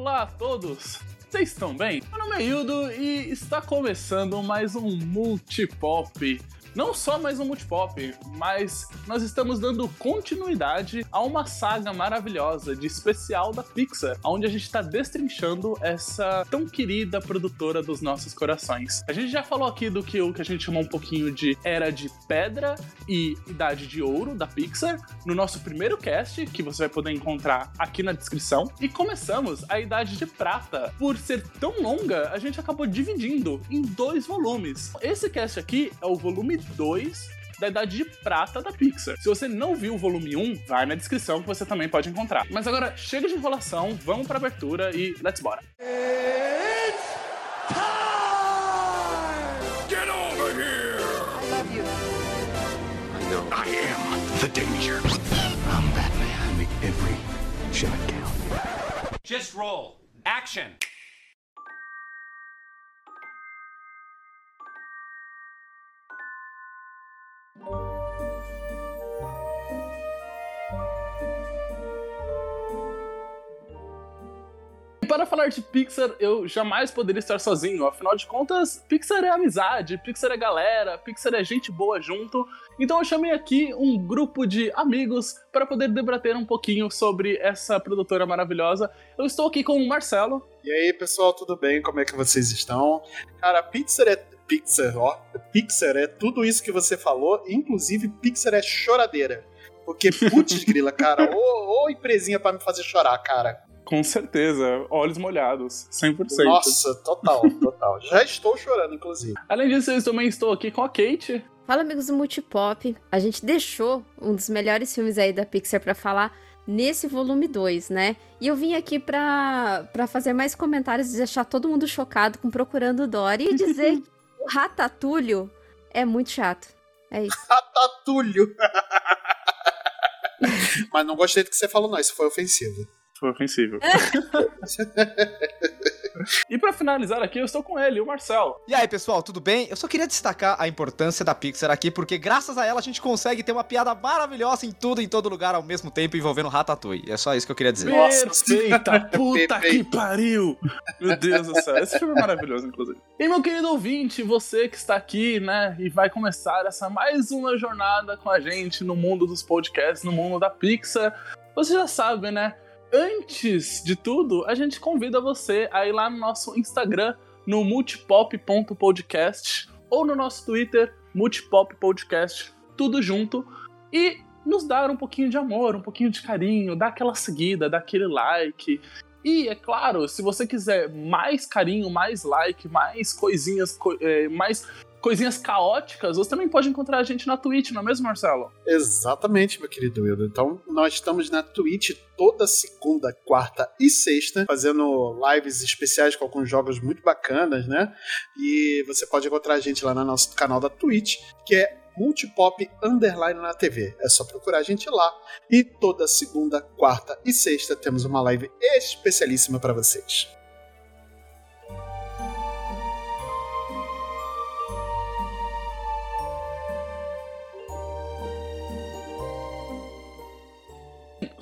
Olá a todos! Vocês estão bem? Meu nome é Hildo e está começando mais um Multipop não só mais um multipop, mas nós estamos dando continuidade a uma saga maravilhosa de especial da Pixar, onde a gente está destrinchando essa tão querida produtora dos nossos corações. A gente já falou aqui do que o que a gente chamou um pouquinho de Era de Pedra e Idade de Ouro da Pixar, no nosso primeiro cast, que você vai poder encontrar aqui na descrição. E começamos a Idade de Prata. Por ser tão longa, a gente acabou dividindo em dois volumes. Esse cast aqui é o volume 2 da Idade de Prata da Pixar. Se você não viu o volume 1, vai na descrição que você também pode encontrar. Mas agora, chega de enrolação, vamos pra abertura e let's bora. It's time! Get over here! I love you. I know. I am the danger. I'm Batman. I make every shot count. Just roll. Action! Para falar de Pixar, eu jamais poderia estar sozinho. Afinal de contas, Pixar é amizade, Pixar é galera, Pixar é gente boa junto. Então eu chamei aqui um grupo de amigos para poder debater um pouquinho sobre essa produtora maravilhosa. Eu estou aqui com o Marcelo. E aí, pessoal, tudo bem? Como é que vocês estão? Cara, Pixar é Pixar, ó. Pixar é tudo isso que você falou, inclusive Pixar é choradeira. Porque, putz, grila, cara, ô, ô empresinha para me fazer chorar, cara. Com certeza, olhos molhados, 100%. Nossa, total, total. Já estou chorando, inclusive. Além disso, eu também estou aqui com a Kate. Fala, amigos do Multipop. A gente deixou um dos melhores filmes aí da Pixar para falar nesse volume 2, né? E eu vim aqui pra, pra fazer mais comentários e deixar todo mundo chocado com Procurando Dory e dizer o Ratatulho é muito chato. É isso. Ratatulho! Mas não gostei do que você falou, não. Isso foi ofensivo. Foi ofensivo. e para finalizar aqui, eu estou com ele, o Marcel. E aí, pessoal, tudo bem? Eu só queria destacar a importância da Pixar aqui, porque graças a ela a gente consegue ter uma piada maravilhosa em tudo, em todo lugar, ao mesmo tempo, envolvendo Ratatouille. É só isso que eu queria dizer. Perfeita! Puta que pariu! Meu Deus do céu, esse filme é maravilhoso, inclusive. E meu querido ouvinte, você que está aqui, né, e vai começar essa mais uma jornada com a gente no mundo dos podcasts, no mundo da Pixar, você já sabe, né? Antes de tudo, a gente convida você a ir lá no nosso Instagram, no multipop.podcast, ou no nosso Twitter, multipoppodcast, tudo junto, e nos dar um pouquinho de amor, um pouquinho de carinho, dar aquela seguida, dar aquele like. E, é claro, se você quiser mais carinho, mais like, mais coisinhas, é, mais coisinhas caóticas, você também pode encontrar a gente na Twitch, não é mesmo, Marcelo? Exatamente, meu querido Wildo. Então, nós estamos na Twitch toda segunda, quarta e sexta, fazendo lives especiais com alguns jogos muito bacanas, né? E você pode encontrar a gente lá no nosso canal da Twitch, que é Multipop Underline na TV. É só procurar a gente lá. E toda segunda, quarta e sexta temos uma live especialíssima para vocês.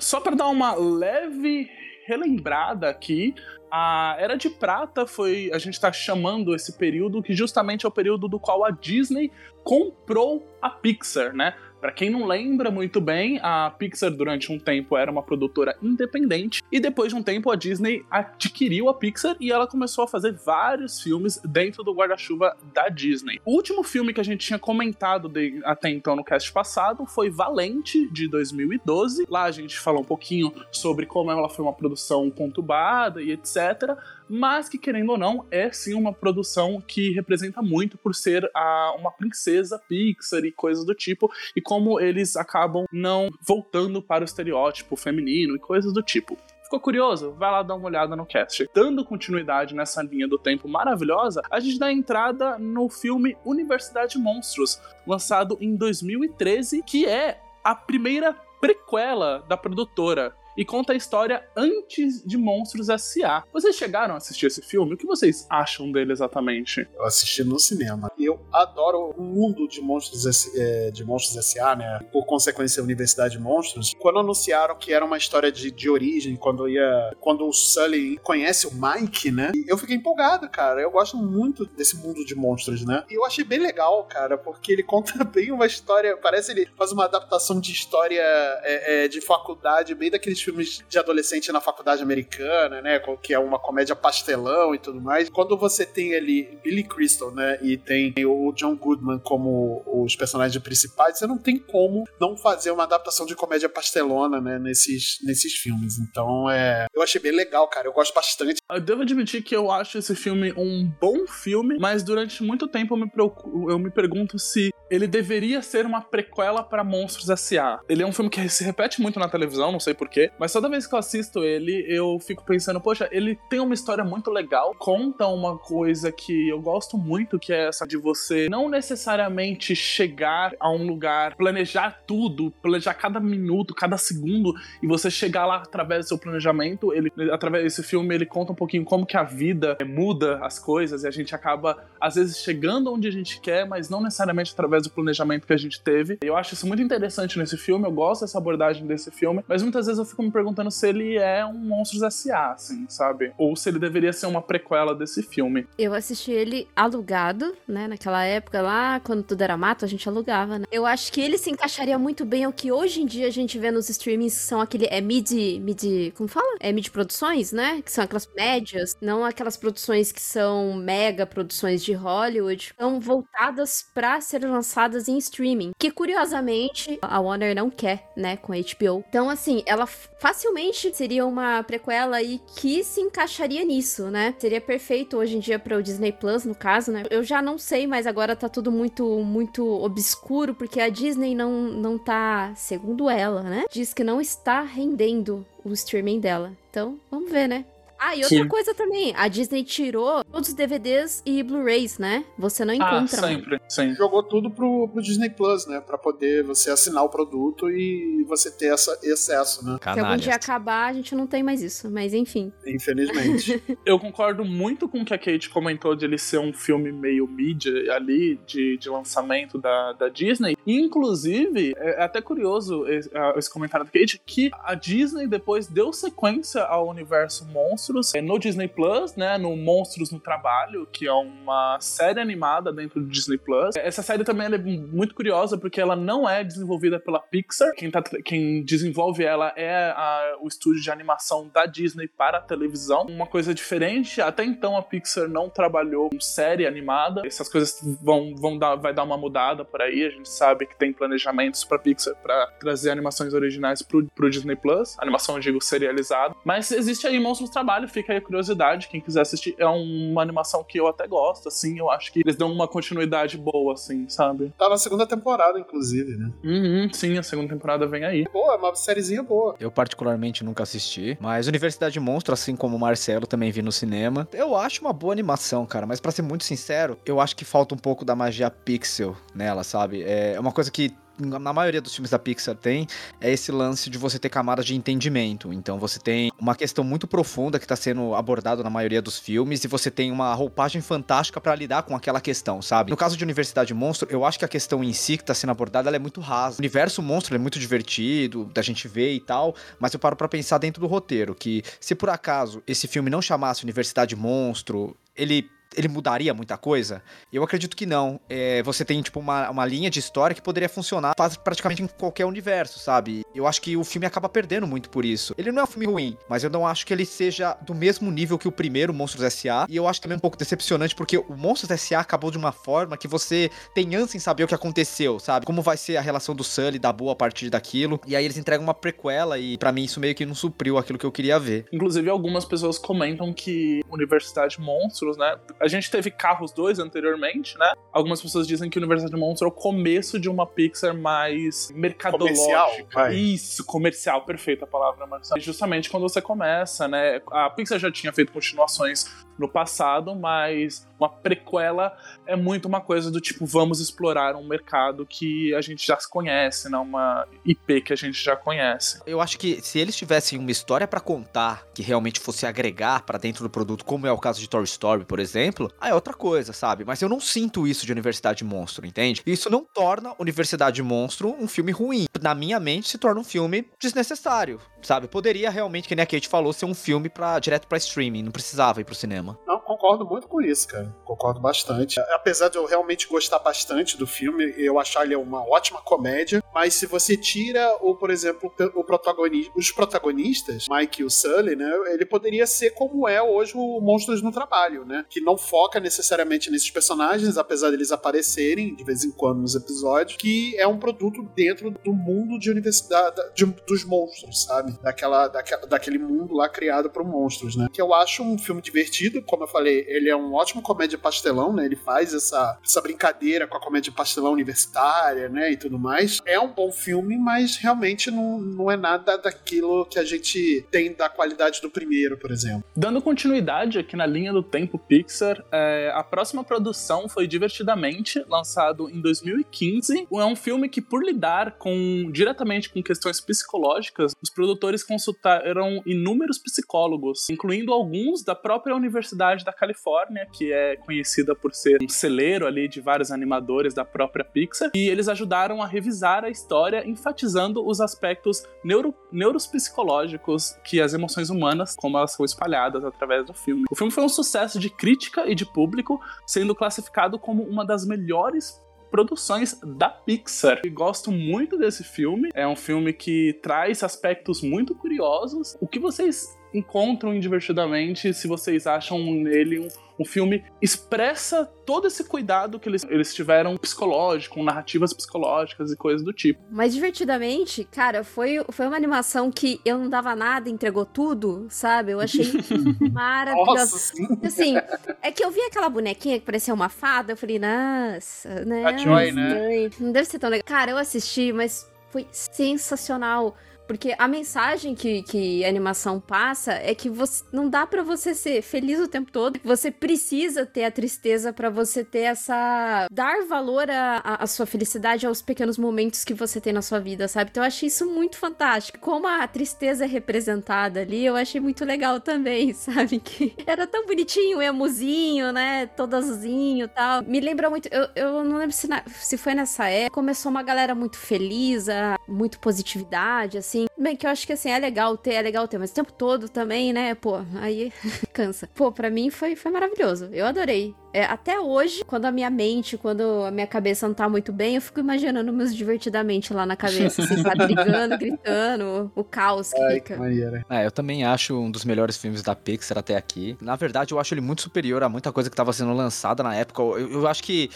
Só para dar uma leve relembrada aqui, a Era de Prata foi. A gente está chamando esse período que justamente é o período do qual a Disney comprou a Pixar, né? Para quem não lembra muito bem, a Pixar durante um tempo era uma produtora independente e depois de um tempo a Disney adquiriu a Pixar e ela começou a fazer vários filmes dentro do guarda-chuva da Disney. O último filme que a gente tinha comentado de, até então no cast passado foi Valente de 2012. Lá a gente falou um pouquinho sobre como ela foi uma produção conturbada e etc mas que, querendo ou não, é sim uma produção que representa muito por ser a, uma princesa Pixar e coisas do tipo, e como eles acabam não voltando para o estereótipo feminino e coisas do tipo. Ficou curioso? Vai lá dar uma olhada no cast. Dando continuidade nessa linha do tempo maravilhosa, a gente dá entrada no filme Universidade de Monstros, lançado em 2013, que é a primeira prequela da produtora. E conta a história antes de Monstros S.A. Vocês chegaram a assistir esse filme? O que vocês acham dele exatamente? Eu assisti no cinema. Eu adoro o mundo de Monstros, S, é, de Monstros S.A., né? Por consequência, a Universidade de Monstros. Quando anunciaram que era uma história de, de origem, quando ia. Quando o Sully conhece o Mike, né? Eu fiquei empolgado, cara. Eu gosto muito desse mundo de monstros, né? E eu achei bem legal, cara, porque ele conta bem uma história. Parece ele faz uma adaptação de história é, é, de faculdade, bem daqueles filmes de adolescente na faculdade americana, né? Que é uma comédia pastelão e tudo mais. Quando você tem ali Billy Crystal, né? E tem o John Goodman como os personagens principais, você não tem como não fazer uma adaptação de comédia pastelona, né? Nesses, nesses filmes. Então, é. Eu achei bem legal, cara. Eu gosto bastante. Eu devo admitir que eu acho esse filme um bom filme, mas durante muito tempo eu me, preocupo, eu me pergunto se ele deveria ser uma prequela para Monstros S.A. Ele é um filme que se repete muito na televisão, não sei porquê, mas toda vez que eu assisto ele, eu fico pensando, poxa, ele tem uma história muito legal, conta uma coisa que eu gosto muito, que é essa de você não necessariamente chegar a um lugar, planejar tudo, planejar cada minuto, cada segundo, e você chegar lá através do seu planejamento. Ele, através desse filme, ele conta um pouquinho como que a vida muda as coisas e a gente acaba, às vezes, chegando onde a gente quer, mas não necessariamente através do planejamento que a gente teve. Eu acho isso muito interessante nesse filme, eu gosto dessa abordagem desse filme, mas muitas vezes eu fico me perguntando se ele é um Monstros S.A., assim, sabe? Ou se ele deveria ser uma prequela desse filme. Eu assisti ele alugado, né? Naquela época lá, quando tudo era mato, a gente alugava, né? Eu acho que ele se encaixaria muito bem ao que hoje em dia a gente vê nos streamings, que são aquele. É mid. mid como fala? É mid produções, né? Que são aquelas médias, não aquelas produções que são mega produções de Hollywood. São voltadas para ser lançadas em streaming. Que curiosamente a Warner não quer, né? Com a HBO. Então, assim, ela facilmente seria uma prequela aí que se encaixaria nisso, né? Seria perfeito hoje em dia para o Disney Plus, no caso, né? Eu já não sei, mas agora tá tudo muito, muito obscuro, porque a Disney não, não tá, segundo ela, né? Diz que não está rendendo o streaming dela. Então, vamos ver, né? Ah, e outra Sim. coisa também, a Disney tirou todos os DVDs e Blu-rays, né? Você não Ah, encontra. mais. sempre, sim. Jogou tudo pro, pro Disney Plus, né? Pra poder você assinar o produto e você ter essa, esse acesso, né? Se algum dia acabar, a gente não tem mais isso, mas enfim. Infelizmente. Eu concordo muito com o que a Kate comentou de ele ser um filme meio mídia ali, de, de lançamento da, da Disney. Inclusive, é até curioso esse, ah, esse comentário da Kate, que a Disney depois deu sequência ao universo Monstros é, no Disney Plus, né? No Monstros no Trabalho, que é uma série animada dentro do Disney Plus. Essa série também é muito curiosa porque ela não é desenvolvida pela Pixar. Quem, tá, quem desenvolve ela é a- o estúdio de animação da Disney para a televisão. Uma coisa diferente, até então a Pixar não trabalhou com série animada. Essas coisas vão, vão dar, vai dar uma mudada por aí. A gente sabe que tem planejamentos para Pixar para trazer animações originais pro, pro Disney Plus. Animação, eu digo, serializada. Mas existe aí Monstros no Trabalho, fica aí a curiosidade. Quem quiser assistir, é uma animação que eu até gosto, assim. Eu acho que eles dão uma continuidade boa, assim, sabe? tá na segunda temporada, inclusive, né? Uhum, sim, a segunda temporada vem aí. Boa, é uma sériezinha boa. Eu particularmente nunca assisti, mas Universidade Monstro, assim como o Marcelo, também vi no cinema. Eu acho uma boa animação, cara, mas pra ser muito sincero, eu acho que falta um pouco da magia pixel nela, sabe? É uma coisa que na maioria dos filmes da Pixar tem, é esse lance de você ter camadas de entendimento. Então você tem uma questão muito profunda que tá sendo abordada na maioria dos filmes e você tem uma roupagem fantástica pra lidar com aquela questão, sabe? No caso de Universidade Monstro, eu acho que a questão em si que tá sendo abordada é muito rasa. O universo monstro é muito divertido, da gente ver e tal, mas eu paro pra pensar dentro do roteiro que se por acaso esse filme não chamasse Universidade Monstro, ele ele mudaria muita coisa? Eu acredito que não. É, você tem, tipo, uma, uma linha de história que poderia funcionar praticamente em qualquer universo, sabe? Eu acho que o filme acaba perdendo muito por isso. Ele não é um filme ruim, mas eu não acho que ele seja do mesmo nível que o primeiro Monstros S.A. E eu acho também um pouco decepcionante, porque o Monstros S.A. acabou de uma forma que você tem ânsia em saber o que aconteceu, sabe? Como vai ser a relação do Sully da Boa a partir daquilo. E aí eles entregam uma prequela e pra mim isso meio que não supriu aquilo que eu queria ver. Inclusive, algumas pessoas comentam que Universidade Monstros, né? A gente teve Carros 2 anteriormente, né? Algumas pessoas dizem que Universidade Monstros é o começo de uma Pixar mais mercadológica. Comercial. Isso, comercial, perfeita a palavra, Marcelo. E Justamente quando você começa, né? A Pixar já tinha feito continuações no passado, mas uma prequela é muito uma coisa do tipo, vamos explorar um mercado que a gente já conhece, não uma IP que a gente já conhece. Eu acho que se eles tivessem uma história para contar que realmente fosse agregar para dentro do produto, como é o caso de Toy Story, por exemplo, aí é outra coisa, sabe? Mas eu não sinto isso de Universidade Monstro, entende? Isso não torna Universidade Monstro um filme ruim. Na minha mente, se torna um filme desnecessário, sabe? Poderia realmente, que nem a Kate falou, ser um filme para direto para streaming, não precisava ir pro cinema. Não, concordo muito com isso, cara. Concordo bastante. Apesar de eu realmente gostar bastante do filme, eu achar ele uma ótima comédia, mas se você tira o, por exemplo, o protagonista, os protagonistas, Mike e o Sully, né, ele poderia ser como é hoje o Monstros no Trabalho, né, que não foca necessariamente nesses personagens, apesar deles aparecerem de vez em quando nos episódios, que é um produto dentro do mundo de universidade de, dos monstros, sabe? Daquela, daquela, daquele mundo lá criado para monstros, né? Que eu acho um filme divertido, como eu falei, ele é um ótimo comédia pastelão, né? Ele faz essa, essa brincadeira com a comédia pastelão universitária, né? E tudo mais. É um bom filme, mas realmente não, não é nada daquilo que a gente tem da qualidade do primeiro, por exemplo. Dando continuidade aqui na linha do tempo Pixar, é, a próxima produção foi Divertidamente, lançado em 2015. É um filme que, por lidar com diretamente com questões psicológicas, os produtores consultaram inúmeros psicólogos, incluindo alguns da própria Universidade da Califórnia, que é conhecida por ser um celeiro ali de vários animadores da própria Pixar, e eles ajudaram a revisar a história, enfatizando os aspectos neuro, neuropsicológicos que as emoções humanas, como elas são espalhadas através do filme. O filme foi um sucesso de crítica e de público, sendo classificado como uma das melhores produções da Pixar. Eu gosto muito desse filme. É um filme que traz aspectos muito curiosos. O que vocês encontram em Divertidamente se vocês acham nele um o filme expressa todo esse cuidado que eles, eles tiveram psicológico, com narrativas psicológicas e coisas do tipo. Mas divertidamente, cara, foi, foi uma animação que eu não dava nada, entregou tudo, sabe? Eu achei maravilhosa. Assim, é que eu vi aquela bonequinha que parecia uma fada, eu falei, nossa, né? A Joy, né? Não deve ser tão legal. Cara, eu assisti, mas foi sensacional. Porque a mensagem que, que a animação passa é que você não dá para você ser feliz o tempo todo. Você precisa ter a tristeza para você ter essa. dar valor à, sua felicidade aos pequenos momentos que você tem na sua vida, sabe? Então eu achei isso muito fantástico. Como a tristeza é representada ali, eu achei muito legal também, sabe? Que era tão bonitinho, emuzinho, né? Todo azulzinho e tal. Me lembra muito. Eu, eu não lembro se, na, se foi nessa época. Começou uma galera muito feliz, muito positividade, assim assim. Bem, que eu acho que assim, é legal ter, é legal ter, mas o tempo todo também, né? Pô, aí cansa. Pô, pra mim foi, foi maravilhoso. Eu adorei. É, até hoje, quando a minha mente, quando a minha cabeça não tá muito bem, eu fico imaginando meus divertidamente lá na cabeça, assim, tá brigando, gritando, o caos que Ai, fica. Que é, eu também acho um dos melhores filmes da Pixar até aqui. Na verdade, eu acho ele muito superior a muita coisa que tava sendo lançada na época. Eu, eu acho que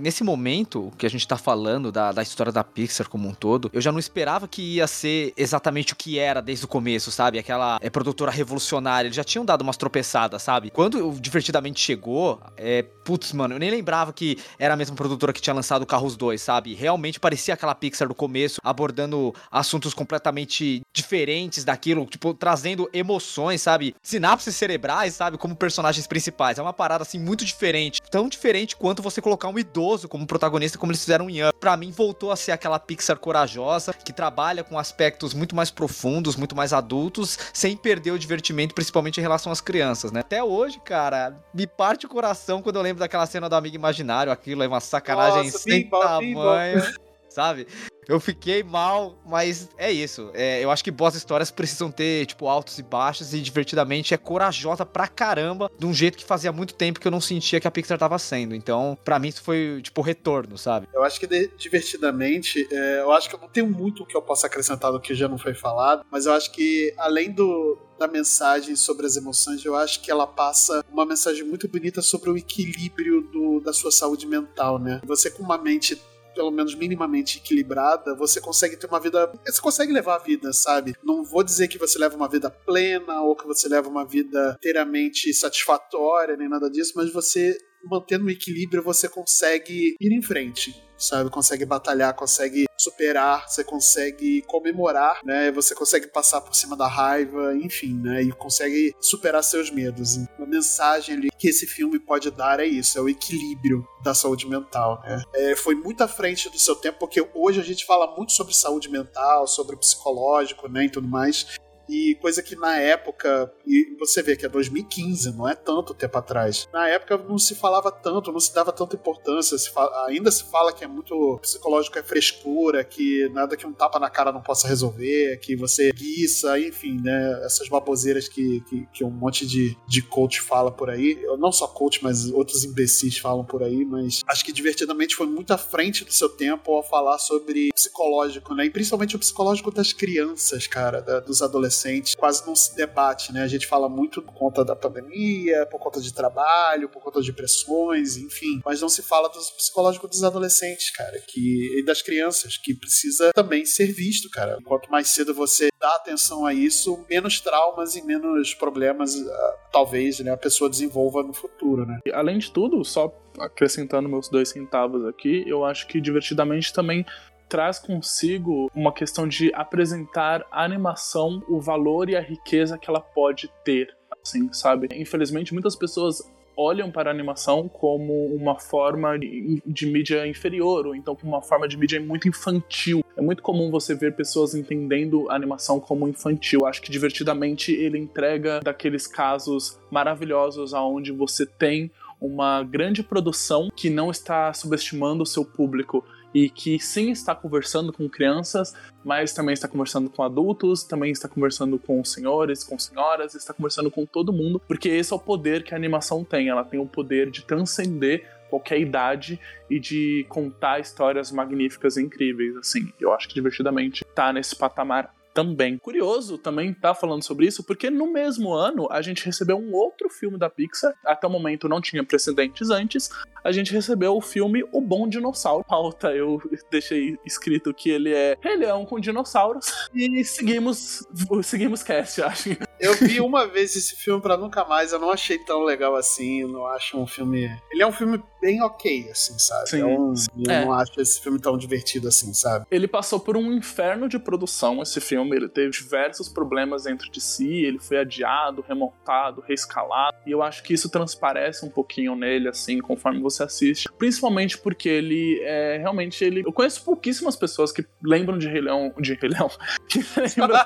nesse momento que a gente tá falando da, da história da Pixar como um todo, eu já não esperava que ia ser exatamente o que era desde o começo, sabe? Aquela é, produtora revolucionária. Eles já tinham dado umas tropeçadas, sabe? Quando o Divertidamente chegou, é, putz, mano, eu nem lembrava que era a mesma produtora que tinha lançado Carros 2, sabe? Realmente parecia aquela Pixar do começo, abordando assuntos completamente diferentes daquilo, tipo, trazendo emoções, sabe? Sinapses cerebrais, sabe? Como personagens principais. É uma parada, assim, muito diferente. Tão diferente quanto você colocar um idoso como protagonista, como eles fizeram em Up. Pra mim, voltou a ser aquela Pixar corajosa, que trabalha com aspectos muito mais profundos, muito mais adultos, sem perder o divertimento, principalmente em relação às crianças, né? Até hoje, cara, me parte o coração quando eu lembro daquela cena do amigo imaginário, aquilo é uma sacanagem Nossa, sem bimbo, tamanho, bimbo. sabe? Eu fiquei mal, mas é isso. É, eu acho que boas histórias precisam ter, tipo, altos e baixos, e divertidamente é corajosa pra caramba, de um jeito que fazia muito tempo que eu não sentia que a Pixar tava sendo. Então, para mim, isso foi, tipo, retorno, sabe? Eu acho que divertidamente, é, eu acho que eu não tenho muito o que eu possa acrescentar do que já não foi falado, mas eu acho que além do, da mensagem sobre as emoções, eu acho que ela passa uma mensagem muito bonita sobre o equilíbrio do, da sua saúde mental, né? Você com uma mente pelo menos minimamente equilibrada, você consegue ter uma vida. Você consegue levar a vida, sabe? Não vou dizer que você leva uma vida plena ou que você leva uma vida inteiramente satisfatória, nem nada disso, mas você mantendo o equilíbrio, você consegue ir em frente sabe? Consegue batalhar, consegue superar, você consegue comemorar, né? Você consegue passar por cima da raiva, enfim, né? E consegue superar seus medos. A mensagem ali que esse filme pode dar é isso, é o equilíbrio da saúde mental, né? É, foi muito à frente do seu tempo, porque hoje a gente fala muito sobre saúde mental, sobre psicológico, né, e tudo mais. E coisa que na época, e você vê que é 2015, não é tanto tempo atrás. Na época não se falava tanto, não se dava tanta importância. Se fala, ainda se fala que é muito psicológico, é frescura, que nada que um tapa na cara não possa resolver, que você guiça, enfim, né? Essas baboseiras que, que, que um monte de, de coach fala por aí. Não só coach, mas outros imbecis falam por aí, mas acho que divertidamente foi muito à frente do seu tempo ao falar sobre psicológico, né? E principalmente o psicológico das crianças, cara, da, dos adolescentes adolescente quase não se debate, né? A gente fala muito por conta da pandemia, por conta de trabalho, por conta de pressões, enfim, mas não se fala do psicológico dos adolescentes, cara, que e das crianças, que precisa também ser visto, cara. Quanto mais cedo você dá atenção a isso, menos traumas e menos problemas, uh, talvez, né, a pessoa desenvolva no futuro, né? E, além de tudo, só acrescentando meus dois centavos aqui, eu acho que divertidamente também traz consigo uma questão de apresentar a animação, o valor e a riqueza que ela pode ter, assim, sabe? Infelizmente, muitas pessoas olham para a animação como uma forma de, de, mídia inferior, ou então como uma forma de mídia muito infantil. É muito comum você ver pessoas entendendo a animação como infantil. Acho que divertidamente ele entrega daqueles casos maravilhosos aonde você tem uma grande produção que não está subestimando o seu público e que sim está conversando com crianças, mas também está conversando com adultos, também está conversando com senhores, com senhoras, está conversando com todo mundo, porque esse é o poder que a animação tem. Ela tem o poder de transcender qualquer idade e de contar histórias magníficas e incríveis, assim. Eu acho que divertidamente tá nesse patamar também. Curioso também tá falando sobre isso, porque no mesmo ano a gente recebeu um outro filme da Pixar, até o momento não tinha precedentes antes, a gente recebeu o filme O Bom Dinossauro. Pauta, eu deixei escrito que ele é Rei Leão com dinossauros e seguimos, seguimos cast, acho. Eu vi uma vez esse filme para nunca mais, eu não achei tão legal assim, eu não acho um filme... Ele é um filme bem ok, assim, sabe? Sim. Um... Eu é. não acho esse filme tão divertido assim, sabe? Ele passou por um inferno de produção, esse filme, filme, ele teve diversos problemas dentro de si, ele foi adiado, remontado, reescalado, e eu acho que isso transparece um pouquinho nele, assim, conforme você assiste, principalmente porque ele é realmente ele. Eu conheço pouquíssimas pessoas que lembram de Rei Leão, de Rei Leão, que lembram.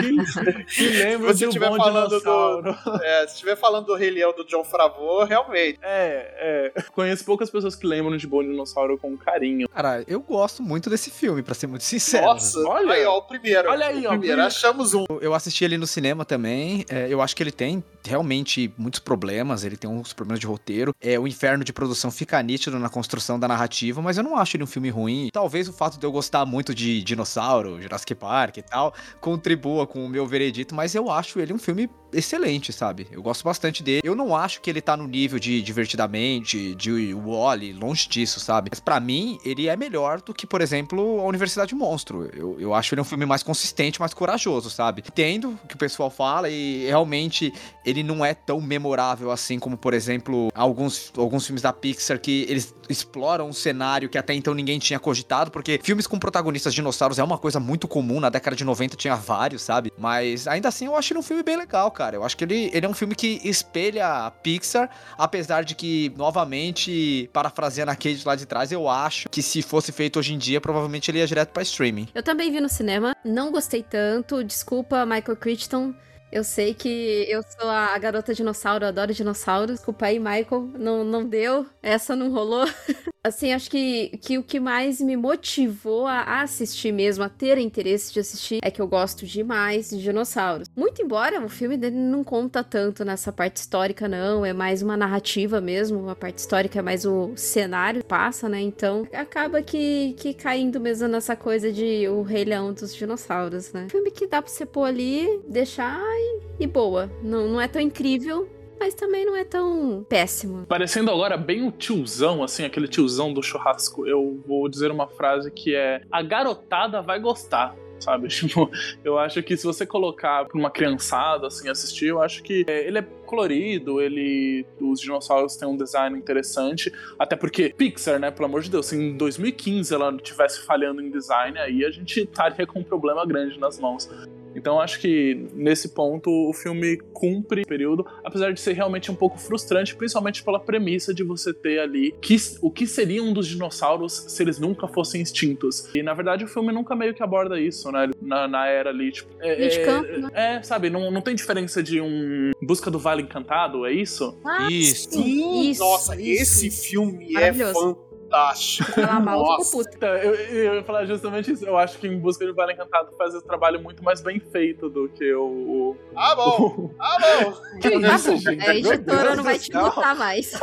de, que lembram de um bom falando dinossauro. Do, é, se estiver falando do Rei Leão do John Favreau, realmente. É, é. Conheço poucas pessoas que lembram de Bom Dinossauro com carinho. Cara, eu gosto muito desse filme, para ser muito sincero. Nossa, nossa, olha aí, ó, o primeiro. Olha aí, ó. O primeiro, achamos um. Eu assisti ele no cinema também. É, eu acho que ele tem realmente muitos problemas. Ele tem uns problemas de roteiro. É, o inferno de produção fica nítido na construção da narrativa, mas eu não acho ele um filme ruim. Talvez o fato de eu gostar muito de dinossauro, Jurassic Park e tal, contribua com o meu veredito, mas eu acho ele um filme excelente, sabe? Eu gosto bastante dele. Eu não acho que ele tá no nível de Divertidamente, de Wally, longe disso, sabe? Mas para mim, ele é melhor do que, por exemplo, A Universidade Monstro. Eu, eu acho ele um filme mais consistente, mais corajoso, sabe? Entendo o que o pessoal fala e realmente ele não é tão memorável assim como, por exemplo, alguns, alguns filmes da Pixar que eles exploram um cenário que até então ninguém tinha cogitado, porque filmes com protagonistas dinossauros é uma coisa muito comum, na década de 90 tinha vários, sabe? Mas ainda assim eu acho ele um filme bem legal, cara. Eu acho que ele, ele é um filme que espelha a Pixar, apesar de que, novamente, parafraseando a Cage lá de trás, eu acho que se fosse feito hoje em dia, provavelmente ele ia direto pra streaming. Eu também vi no cinema, não gostei tanto, desculpa, Michael Crichton. Eu sei que eu sou a garota dinossauro, adoro dinossauros. Desculpa aí, Michael, não, não deu, essa não rolou. assim, acho que, que o que mais me motivou a assistir mesmo, a ter interesse de assistir, é que eu gosto demais de dinossauros. Muito embora o filme dele não conta tanto nessa parte histórica, não, é mais uma narrativa mesmo, a parte histórica é mais o cenário passa, né? Então acaba que, que caindo mesmo nessa coisa de o Rei Leão dos dinossauros, né? Filme que dá pra você pôr ali, deixar e, e boa. Não, não é tão incrível, mas também não é tão péssimo. Parecendo agora bem o tiozão, assim, aquele tiozão do churrasco, eu vou dizer uma frase que é: A garotada vai gostar. sabe? Tipo, eu acho que se você colocar pra uma criançada, assim, assistir, eu acho que é, ele é colorido, ele. Os dinossauros têm um design interessante. Até porque Pixar, né? Pelo amor de Deus, se em 2015 ela estivesse falhando em design, aí a gente estaria com um problema grande nas mãos. Então acho que nesse ponto o filme cumpre o período, apesar de ser realmente um pouco frustrante, principalmente pela premissa de você ter ali que, o que seriam dos dinossauros se eles nunca fossem extintos. E na verdade o filme nunca meio que aborda isso, né? Na, na era ali, tipo. É, campo, né? é, sabe, não, não tem diferença de um Busca do Vale Encantado, é isso? Ah, Isso. Sim, Isso, nossa, isso. esse filme é Maravilhoso. Fantástico. Falar mal, ficou Nossa. puta. Então, eu, eu ia falar justamente isso. Eu acho que em Busca do Vale Encantado faz o trabalho muito mais bem feito do que o. Ah, bom, o... ah, bom. que Tá isso, gente? a Meu editora não vai te botar mais.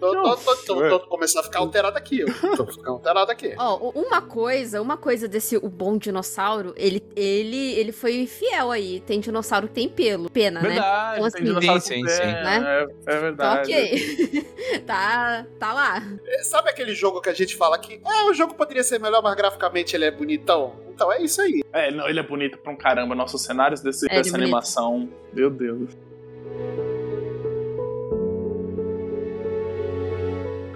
Tô, tô, tô, tô, tô começando a ficar alterado aqui. Eu tô ficando alterado aqui. Ó, uma coisa, uma coisa desse o bom dinossauro, ele, ele, ele foi fiel aí. Tem dinossauro que tem pelo, pena, né? Verdade, Então, tem assim, dinossauro sim, com sim, pé, sim. É, é Tá verdade. ok. tá, tá lá. É, Sabe aquele jogo que a gente fala que é, o jogo poderia ser melhor, mas graficamente ele é bonitão? Então é isso aí. É, não, ele é bonito pra um caramba. Nossos cenários desse, É, dessa bonito. animação. Meu Deus.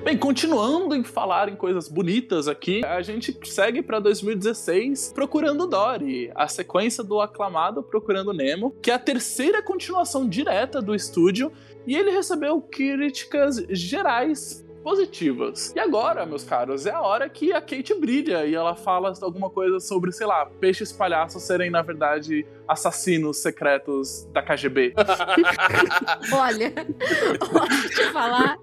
Bem, continuando em falar em coisas bonitas aqui, a gente segue pra 2016 Procurando Dory, a sequência do aclamado Procurando Nemo, que é a terceira continuação direta do estúdio, e ele recebeu críticas gerais positivas. E agora, meus caros, é a hora que a Kate brilha e ela fala alguma coisa sobre, sei lá, peixes palhaços serem, na verdade, assassinos secretos da KGB. Olha, olha, te falar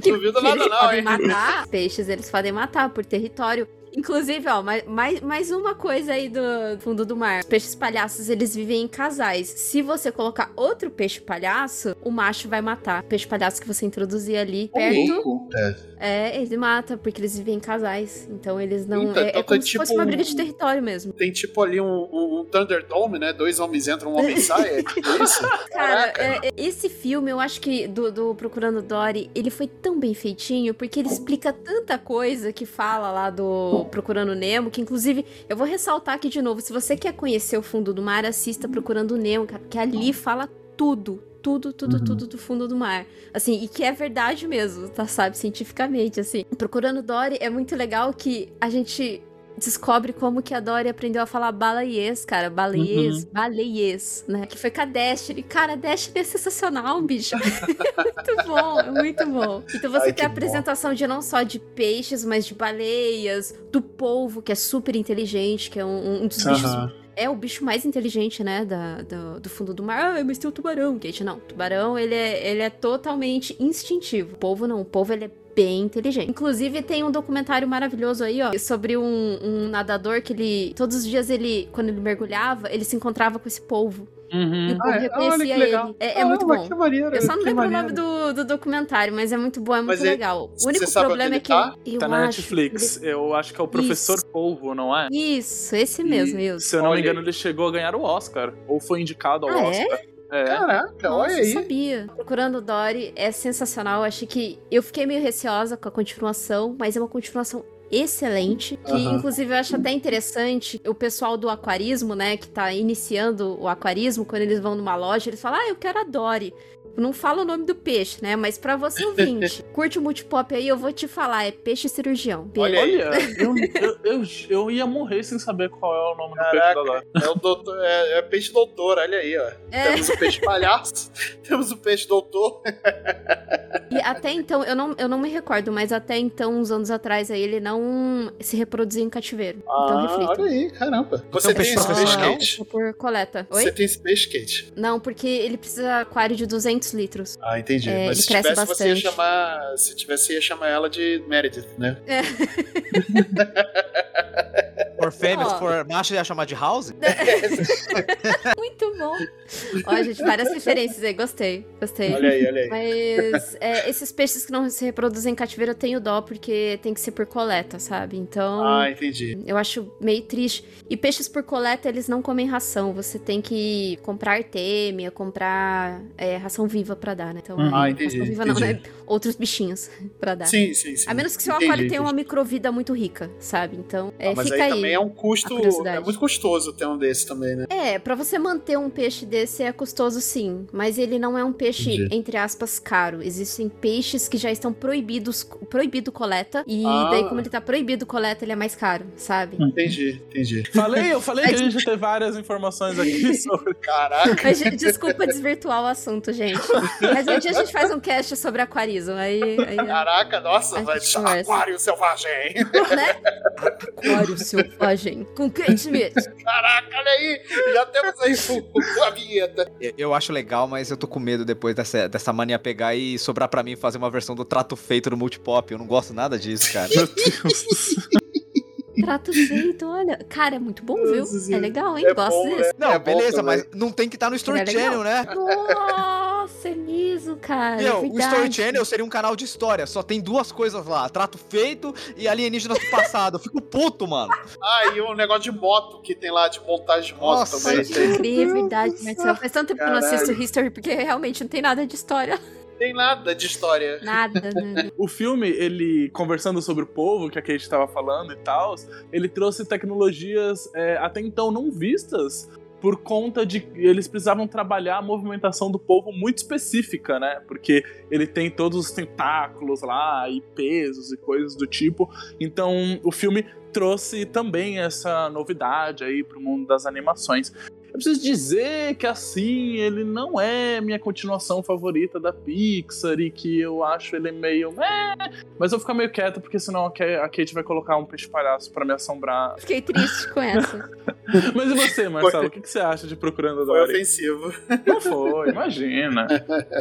que, Duvido que nada não, hein? matar. Os peixes, eles podem matar por território. Inclusive, ó, mais, mais, uma coisa aí do fundo do mar. Os peixes palhaços, eles vivem em casais. Se você colocar outro peixe palhaço, o macho vai matar. O peixe palhaço que você introduzir ali perto, Louco. é, ele mata, porque eles vivem em casais. Então eles não. Eita, é, então é como tem se fosse tipo uma briga de território mesmo. Tem tipo ali um, um, um Thunderdome, né? Dois homens entram, um homem sai. É tipo isso? Cara, é- é- esse filme, eu acho que do, do Procurando Dory, ele foi tão bem feitinho, porque ele explica tanta coisa que fala lá do Procurando Nemo, que inclusive, eu vou ressaltar aqui de novo, se você quer conhecer o fundo do mar, assista Procurando Nemo, porque ali fala tudo. Tudo, tudo, Uhum. tudo do fundo do mar. Assim, e que é verdade mesmo, tá? Sabe, cientificamente, assim. Procurando Dory é muito legal que a gente descobre como que a Dory aprendeu a falar baleiês, cara. Baleiês, baleiês, né? Que foi com a Destiny. Cara, a Destiny é sensacional, bicho. muito bom, é muito bom. Então você Ai, tem a que bom. apresentação de não só de peixes, mas de baleias, do polvo, que é super inteligente, que é um, um dos bichos Aham. é o bicho mais inteligente, né, da, do, do fundo do mar. Ah, mas tem o tubarão, Kate. Não, o tubarão, ele é, ele é totalmente instintivo. O polvo não, o polvo, ele é bem inteligente. Inclusive, tem um documentário maravilhoso aí, ó, sobre um, um nadador que ele... Todos os dias, ele, quando ele mergulhava, ele se encontrava com esse polvo. E Uhum. o povo Ah, é? reconhecia Olha que legal. ele. É, é muito Caramba, bom. Maneiro, Eu só não lembro o maneiro. nome do, do documentário, mas é muito bom, é muito Mas ele- legal. O único problema onde é ele que tá? eu Tá na Netflix. Eu acho que é o Professor Isso. Polvo, não é? Isso, esse mesmo, E. Se eu não Olha me engano, ele chegou a ganhar o Oscar. Ou foi indicado ao Ah, é? Oscar. É. Caraca, Nossa, olha eu aí. sabia. Procurando Dory é sensacional. Eu achei que. Eu fiquei meio receosa com a continuação, mas é uma continuação excelente. Que, Aham. inclusive, eu acho até interessante o pessoal do aquarismo, né? Que tá iniciando o aquarismo, quando eles vão numa loja, eles falam: Ah, eu quero a Dory. Não fala o nome do peixe, né? Mas pra você ouvinte, curte o multipop aí, eu vou te falar, é peixe cirurgião. Olha. Olha, eu, eu, eu, eu ia morrer sem saber qual é o nome do peixe da Caraca, é o doutor, é, é peixe doutor, olha aí, ó. É. Temos o peixe palhaço, temos o peixe doutor. E até então, eu não, eu não me recordo, mas até então, uns anos atrás, aí, ele não se reproduzia em cativeiro. então, Ah, reflita. olha aí, caramba. Você um tem peixe esse peixe quente? por coleta. Oi? Você tem esse peixe quente? Não, porque ele precisa aquário de 200 litros. Ah, entendi. É, Mas se cresce tivesse, você ia bastante. chamar. Se tivesse, ia chamar ela de Meredith, né? For fêmeas, Ó. for macho, ia chamar de house? Muito bom. Ó, gente, várias referências aí. Gostei, gostei. Olha aí, olha aí. Mas é, esses peixes que não se reproduzem em cativeiro, eu tenho dó, porque tem que ser por coleta, sabe? Então. Ah, entendi. Eu acho meio triste. E peixes por coleta, eles não comem ração. Você tem que comprar artêmia, comprar é, ração viva pra dar, né? Então. Ah, entendi, Ração viva não, entendi. né? Outros bichinhos pra dar. Sim, sim, sim. A menos que seu Entendi, aquário tenha uma microvida muito rica, sabe? Então, é, Ah, mas fica aí, aí. também é um custo. É muito custoso ter um desse também, né? É, pra você manter um peixe desse é custoso sim, mas ele não é um peixe, Entendi. entre aspas, caro. Existem peixes que já estão proibidos, proibido coleta, e Ah. daí como ele tá proibido coleta, ele é mais caro, sabe? Entendi, entendi. Falei, eu falei que a gente ter várias informações aqui sobre. Caraca. Mas, desculpa desvirtuar o assunto, gente. Mas um dia a gente faz um cast sobre aquarismo, aí... aí Caraca, nossa, vai conversa. aquário selvagem. né? Aquário selvagem, com Kate Smith. Caraca, olha aí. Já temos aí o- a vinheta. Eu- acho legal, mas eu tô com medo depois dessa, dessa mania pegar e sobrar pra mim fazer uma versão do trato feito no multipop. Eu não gosto nada disso, cara. Meu Deus do. Trato feito, olha. Cara, é muito bom, viu? É legal, hein? é Gosto bom, desse. Não, É beleza, também. mas não tem que estar no Story É legal. Channel, né? Nossa, é mesmo, cara. Meu, é o verdade. Story Channel seria um canal de história. Só tem duas coisas lá: trato feito e alienígenas do passado. Eu fico puto, mano. Ah, e um negócio de moto que tem lá, de montagem de moto Nossa, também. Pode crer, é verdade, Marcelo. Faz tanto tempo que eu não assisto History, porque realmente não tem nada de história. Tem nada de história. Nada, né? O filme, ele, conversando sobre o povo, que a Kate estava falando e tal, ele trouxe tecnologias é, até então não vistas por conta de que eles precisavam trabalhar a movimentação do povo muito específica, né? Porque ele tem todos os tentáculos lá e pesos e coisas do tipo. Então, o filme trouxe também essa novidade aí pro mundo das animações. Eu preciso dizer que assim, ele não é minha continuação favorita da Pixar e que eu acho ele meio. É, mas eu vou ficar meio quieto porque senão a Ka- a Kate vai colocar um peixe palhaço pra me assombrar. Fiquei triste com essa. Mas e você, Marcelo? O que, você acha de Procurando Foi Dory? ofensivo. Não foi, imagina.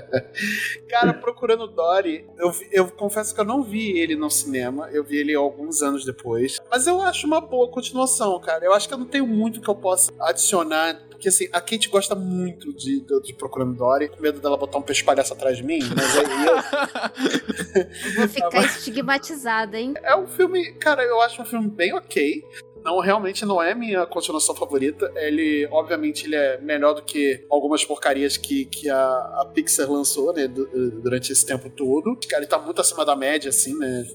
Cara, procurando Dory, eu, vi- eu confesso que eu não vi ele no cinema. Eu vi ele alguns anos depois. Mas eu acho uma boa continuação, cara. Eu acho que eu não tenho muito que eu possa adicionar. Porque assim, a Kate gosta muito de, de, de Procurando Dory. Com medo dela botar um peixe palhaço atrás de mim. Mas aí eu, vou ficar estigmatizada, hein? É um filme, cara, eu acho um filme bem ok. Não, realmente não é minha continuação favorita. Ele, obviamente, ele é melhor do que algumas porcarias que, que a, a Pixar lançou, né, du- durante esse tempo todo. Cara, ele tá muito acima da média, assim, né,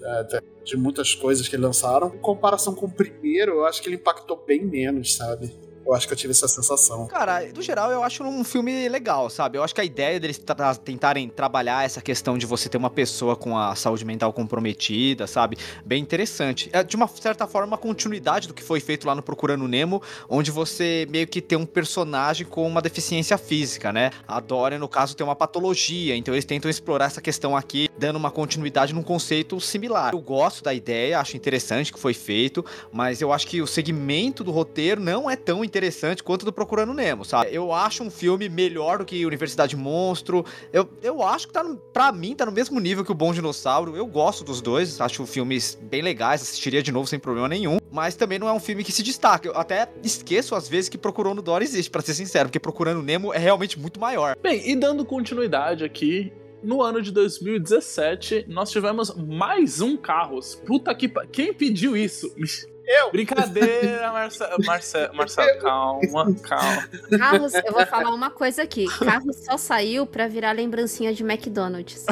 de muitas coisas que lançaram. Em comparação com o primeiro, eu acho que ele impactou bem menos, sabe? Eu acho que eu tive essa sensação. Cara, no geral, eu acho um filme legal, sabe? Eu acho que a ideia deles tra- tentarem trabalhar essa questão de você ter uma pessoa com a saúde mental comprometida, sabe? Bem interessante. É, de uma certa forma, uma continuidade do que foi feito lá no Procurando Nemo, onde você meio que tem um personagem com uma deficiência física, né? A Dory, no caso, tem uma patologia, então eles tentam explorar essa questão aqui, dando uma continuidade num conceito similar. Eu gosto da ideia, acho interessante que foi feito, mas eu acho que o segmento do roteiro não é tão interessante quanto do Procurando Nemo, sabe? Eu acho um filme melhor do que Universidade Monstro. Eu, eu acho que tá, no, pra mim, tá no mesmo nível que o Bom Dinossauro. Eu gosto dos dois, acho filmes bem legais, assistiria de novo sem problema nenhum. Mas também não é um filme que se destaca. Eu até esqueço às vezes que Procurando Dory existe, pra ser sincero, porque Procurando Nemo é realmente muito maior. Bem, e dando continuidade aqui, no ano de 2017, nós tivemos mais um Carros. Puta que. pa- Quem pediu isso? Eu! Brincadeira, Marcelo. Marcelo, Marcelo, calma, calma. Carros, eu vou falar uma coisa aqui. Carros só saiu pra virar lembrancinha de McDonald's.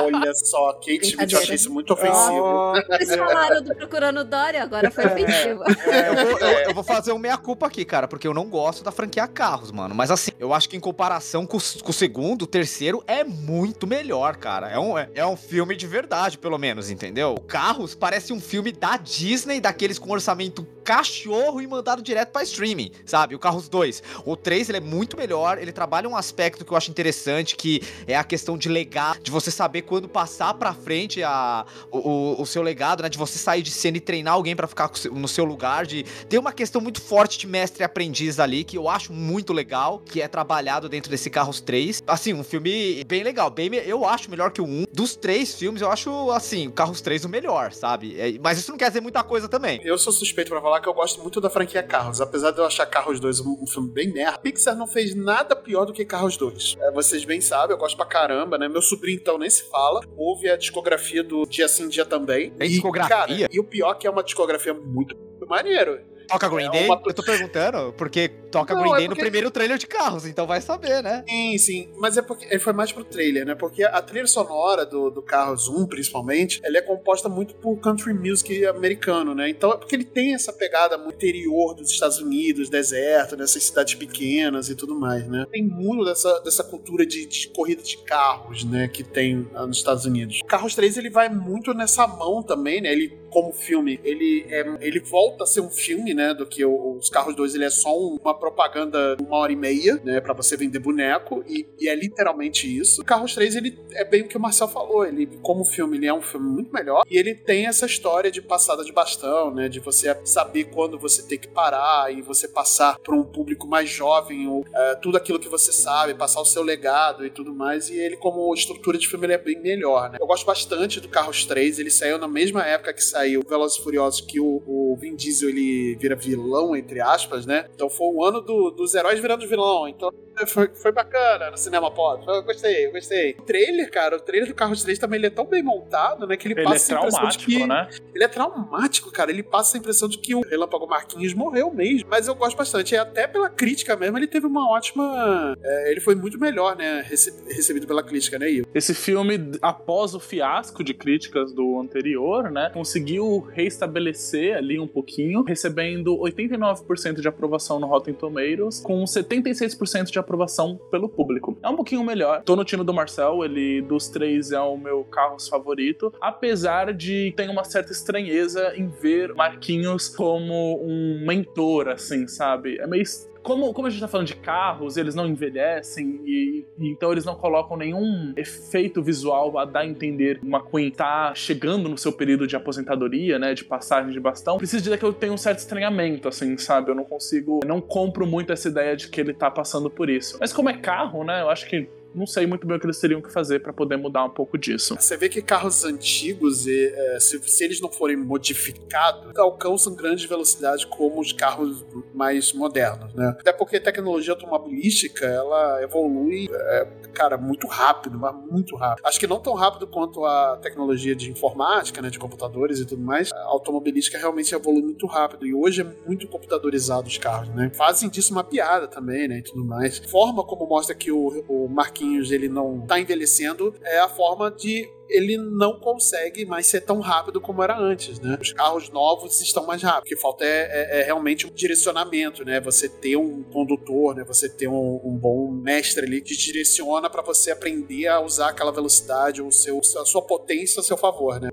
Olha só, Kate Brincadeira. achei isso muito ofensivo. Eles falaram do Procurando Dory, agora foi ofensivo. Eu vou, eu- eu vou fazer um meia-culpa aqui, cara, porque eu não gosto da franquia Carros, mano. Mas assim, eu acho que em comparação com, com o segundo, o terceiro é muito melhor, cara. É um, é, é um filme de verdade, pelo menos, entendeu? O Carros parece um filme da Disney, daqueles com orçamento cachorro e mandado direto pra streaming, sabe? O Carros 2. O 3, ele é muito melhor, ele trabalha um aspecto que eu acho interessante, que é a questão de legado, de você saber quando passar pra frente a, o, o- seu legado, né? De você sair de cena e treinar alguém pra ficar no seu lugar, de tem uma questão muito forte de mestre e aprendiz ali, que eu acho muito legal, que é trabalhado dentro desse Carros 3. Assim, um filme bem legal, bem, eu acho melhor que o 1. Dos três filmes, eu acho, assim, o Carros 3 o melhor, sabe? É, mas isso não quer dizer muita coisa também. Eu sou suspeito pra falar que eu gosto muito da franquia Carros. Apesar de eu achar Carros 2 um, um filme bem merda, Pixar não fez nada pior do que Carros 2. É, vocês bem sabem, eu gosto pra caramba, né? Meu sobrinho, então, nem se fala. Houve a discografia do Dia Sim, Dia Também. Tem e, discografia? Cara, e o pior é que é uma discografia muito maneiro. Toca Green É Day? uma- Eu tô perguntando, porque toca Não, Green é Day no porque- primeiro trailer de carros, então vai saber, né? Sim, sim. Mas é porque ele foi mais pro trailer, né? Porque a trilha sonora do, do Carros 1, principalmente, ela é composta muito por country music americano, né? Então é porque ele tem essa pegada muito interior dos Estados Unidos, deserto, nessas cidades pequenas e tudo mais, né? Tem muito dessa, dessa cultura de, de corrida de carros, né? Que tem ah, nos Estados Unidos. O Carros 3, ele vai muito nessa mão também, né? Ele, como filme, ele, é, ele volta a ser um filme, né? Do que o- os Carros 2, ele é só um- uma propaganda uma hora e meia, né? Pra você vender boneco, e, e é literalmente isso. O Carros 3, ele é bem o que o Marcel falou. Ele, como filme, ele é um filme muito melhor. E ele tem essa história de passada de bastão, né? De você saber quando você tem que parar e você passar para um público mais jovem, ou eh, tudo aquilo que você sabe, passar o seu legado e tudo mais. E ele, como estrutura de filme, ele é bem melhor, né? Eu gosto bastante do Carros 3. Ele saiu na mesma época que saiu Velozes e Furiosos, que o, o Vin Diesel ele vira vilão, entre aspas, né? Então foi o ano do- dos heróis virando vilão. Então foi, foi bacana no cinema pop. Eu gostei, eu gostei. O trailer, cara, o trailer do Carros 3 também ele é tão bem montado, né? Que ele, Ele é passa a impressão de traumático, que. né? Ele é traumático, cara. Ele passa a impressão de que o Relâmpago Marquinhos morreu mesmo. Mas eu gosto bastante. E até pela crítica mesmo, ele teve uma ótima. é, ele foi muito melhor, né? rece- recebido pela crítica, né, Ivo? Esse filme, após o fiasco de críticas do anterior, né, conseguiu reestabelecer ali um pouquinho, recebendo 89% de aprovação no Rotten Tomatoes, com 76% de aprovação pelo público. É um pouquinho melhor. Tô no time do Marcel, ele dos três é o meu carros favorito, apesar de ter uma certa estranheza em ver Marquinhos como um mentor, assim, sabe? É meio como, como a gente tá falando de carros, eles não envelhecem e, e então eles não colocam nenhum efeito visual a dar a entender uma Queen tá chegando no seu período de aposentadoria, né, de passagem de bastão. Preciso dizer que eu tenho um certo estranhamento, assim, sabe? Eu não consigo, não compro muito essa ideia de que ele tá passando por isso. Mas como é carro, né, eu acho que não sei muito bem o que eles teriam que fazer pra poder mudar um pouco disso. Você vê que carros antigos, e, é, se, se eles não forem modificados, alcançam grande velocidade como os carros mais modernos, né? Até porque a tecnologia automobilística, ela evolui, é, cara, muito rápido, mas muito rápido. Acho que não tão rápido quanto a tecnologia de informática, né, de computadores e tudo mais. A automobilística realmente evolui muito rápido e hoje é muito computadorizado os carros, né? Fazem disso uma piada também, né, e tudo mais. Forma como mostra que o, o Marquinhos ele não tá envelhecendo é a forma de ele não consegue mais ser tão rápido como era antes, né? Os carros novos estão mais rápidos. O que falta é, é- é realmente um direcionamento, né? Você ter um condutor, né? Você ter um, um bom mestre ali que direciona para você aprender a usar aquela velocidade, o seu, a sua potência a seu favor, né?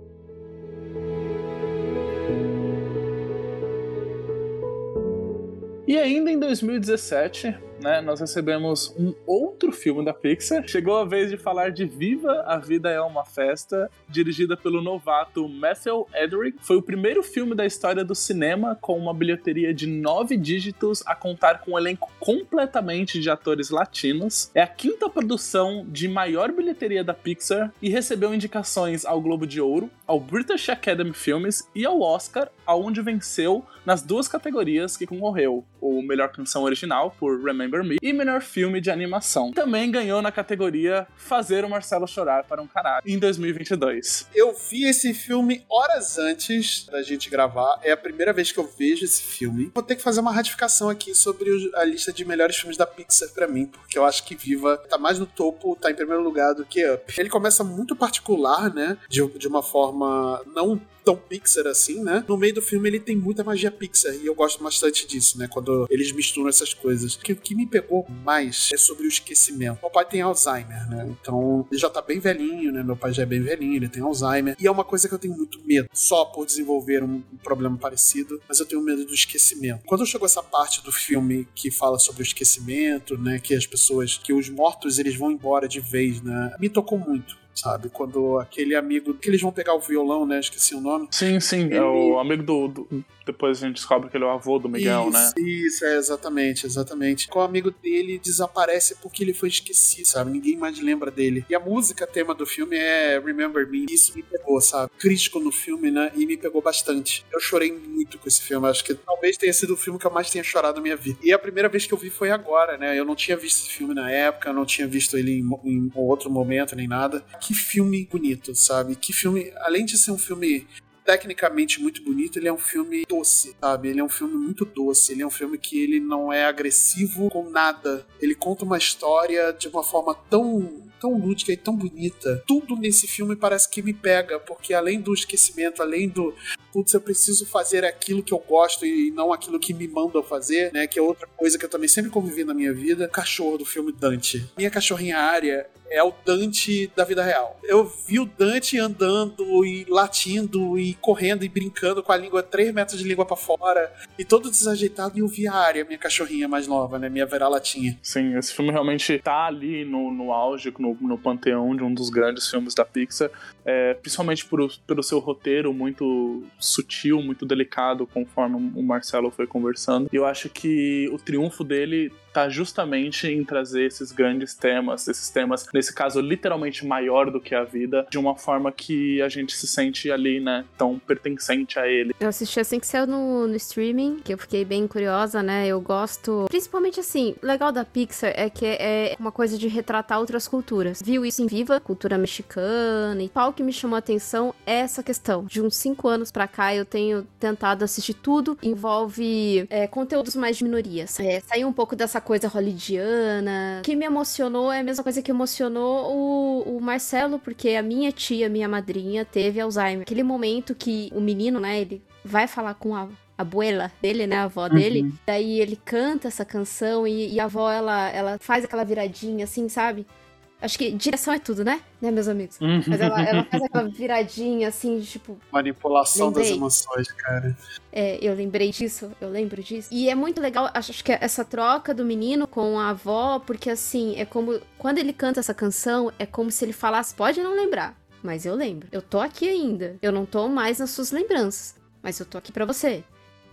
E ainda em 2017, né, nós recebemos um outro filme da Pixar. Chegou a vez de falar de Viva, a Vida é uma Festa, dirigida pelo novato Matthew Edrick. Foi o primeiro filme da história do cinema com uma bilheteria de nove dígitos a contar com um elenco completamente de atores latinos. É a quinta produção de maior bilheteria da Pixar e recebeu indicações ao Globo de Ouro, ao British Academy Films e ao Oscar, aonde venceu nas duas categorias que concorreu: o melhor canção original por Remember Me e melhor filme de animação. Também ganhou na categoria Fazer o Marcelo Chorar para um Caralho em 2022. Eu vi esse filme horas antes da gente gravar. É a primeira vez que eu vejo esse filme. Vou ter que fazer uma ratificação aqui sobre a lista de melhores filmes da Pixar pra mim, porque eu acho que Viva tá mais no topo, tá em primeiro lugar do que Up. Ele começa muito particular, né? De, de uma forma não tão Pixar assim, né? No meio do filme ele tem muita magia Pixar e eu gosto bastante disso, né? Quando eles misturam essas coisas. O que, me pegou mais é sobre o esquecimento. Meu pai tem Alzheimer, né? Então ele já tá bem velhinho, né? Meu pai já é bem velhinho, ele tem Alzheimer. E é uma coisa que eu tenho muito medo, só por desenvolver um, um problema parecido, mas eu tenho medo do esquecimento. Quando chegou essa parte do filme que fala sobre o esquecimento, né? Que as pessoas, que os mortos eles vão embora de vez, né? Me tocou muito. Sabe? Quando aquele amigo. que eles vão pegar o violão, né? Esqueci o nome. Sim, sim, é Ele- o amigo do, do- Depois a gente descobre que ele é o avô do Miguel, isso, né? Isso, é, exatamente, exatamente. Com o amigo dele desaparece porque ele foi esquecido, sabe? Ninguém mais lembra dele. E a música tema do filme é Remember Me. Isso me pegou, sabe? Crítico no filme, né? E me pegou bastante. Eu chorei muito com esse filme. Acho que talvez tenha sido o filme que eu mais tenha chorado na minha vida. E a primeira vez que eu vi foi agora, né? Eu não tinha visto esse filme na época, não tinha visto ele em, em outro momento nem nada. Que filme bonito, sabe? Que filme, além de ser um filme tecnicamente muito bonito, ele é um filme doce, sabe? Ele é um filme muito doce, ele é um filme que ele não é agressivo com nada. Ele conta uma história de uma forma tão tão lúdica e tão bonita. Tudo nesse filme parece que me pega, porque além do esquecimento, além do putz, eu preciso fazer aquilo que eu gosto e não aquilo que me mandam fazer, né? Que é outra coisa que eu também sempre convivi na minha vida. O cachorro do filme Dante. Minha cachorrinha Área é o Dante da vida real. Eu vi o Dante andando e latindo e correndo e brincando com a língua, 3 metros de língua para fora, e todo desajeitado, e eu vi a área, minha cachorrinha mais nova, né? Minha vira-latinha. Sim, esse filme realmente tá ali no, no auge, no, no panteão de um dos grandes filmes da Pixar, é, principalmente por, pelo seu roteiro muito sutil, muito delicado, conforme o Marcelo foi conversando. E eu acho que o triunfo dele tá justamente em trazer esses grandes temas, esses temas, nesse caso, literalmente maior do que a vida, de uma forma que a gente se sente ali, né, tão pertencente a ele. Eu assisti assim que saiu no, no streaming, que eu fiquei bem curiosa, né, eu gosto, principalmente assim, o legal da Pixar é que é uma coisa de retratar outras culturas. Viu isso em Viva, cultura mexicana e tal, que me chamou a atenção é essa questão. De uns cinco anos pra cá, eu tenho tentado assistir tudo, envolve é, conteúdos mais de minorias. É, sair um pouco dessa coisa hollywoodiana. Que me emocionou é a mesma coisa que emocionou o, o Marcelo, porque a minha tia, minha madrinha, teve Alzheimer. Aquele momento que o menino, né, ele vai falar com a abuela dele, né, a avó uhum. dele. Daí ele canta essa canção e, e, a avó, ela, ela faz aquela viradinha, assim, sabe? Acho que direção é tudo, né? Né, meus amigos? Uhum. Mas ela, ela faz aquela viradinha, assim, tipo. Manipulação lembrei. das emoções, cara. É, eu lembrei disso, eu lembro disso. E é muito legal, acho que essa troca do menino com a avó, porque assim, é como. Quando ele canta essa canção, é como se ele falasse: pode não lembrar, mas eu lembro. Eu tô aqui ainda. Eu não tô mais nas suas lembranças, mas eu tô aqui para você.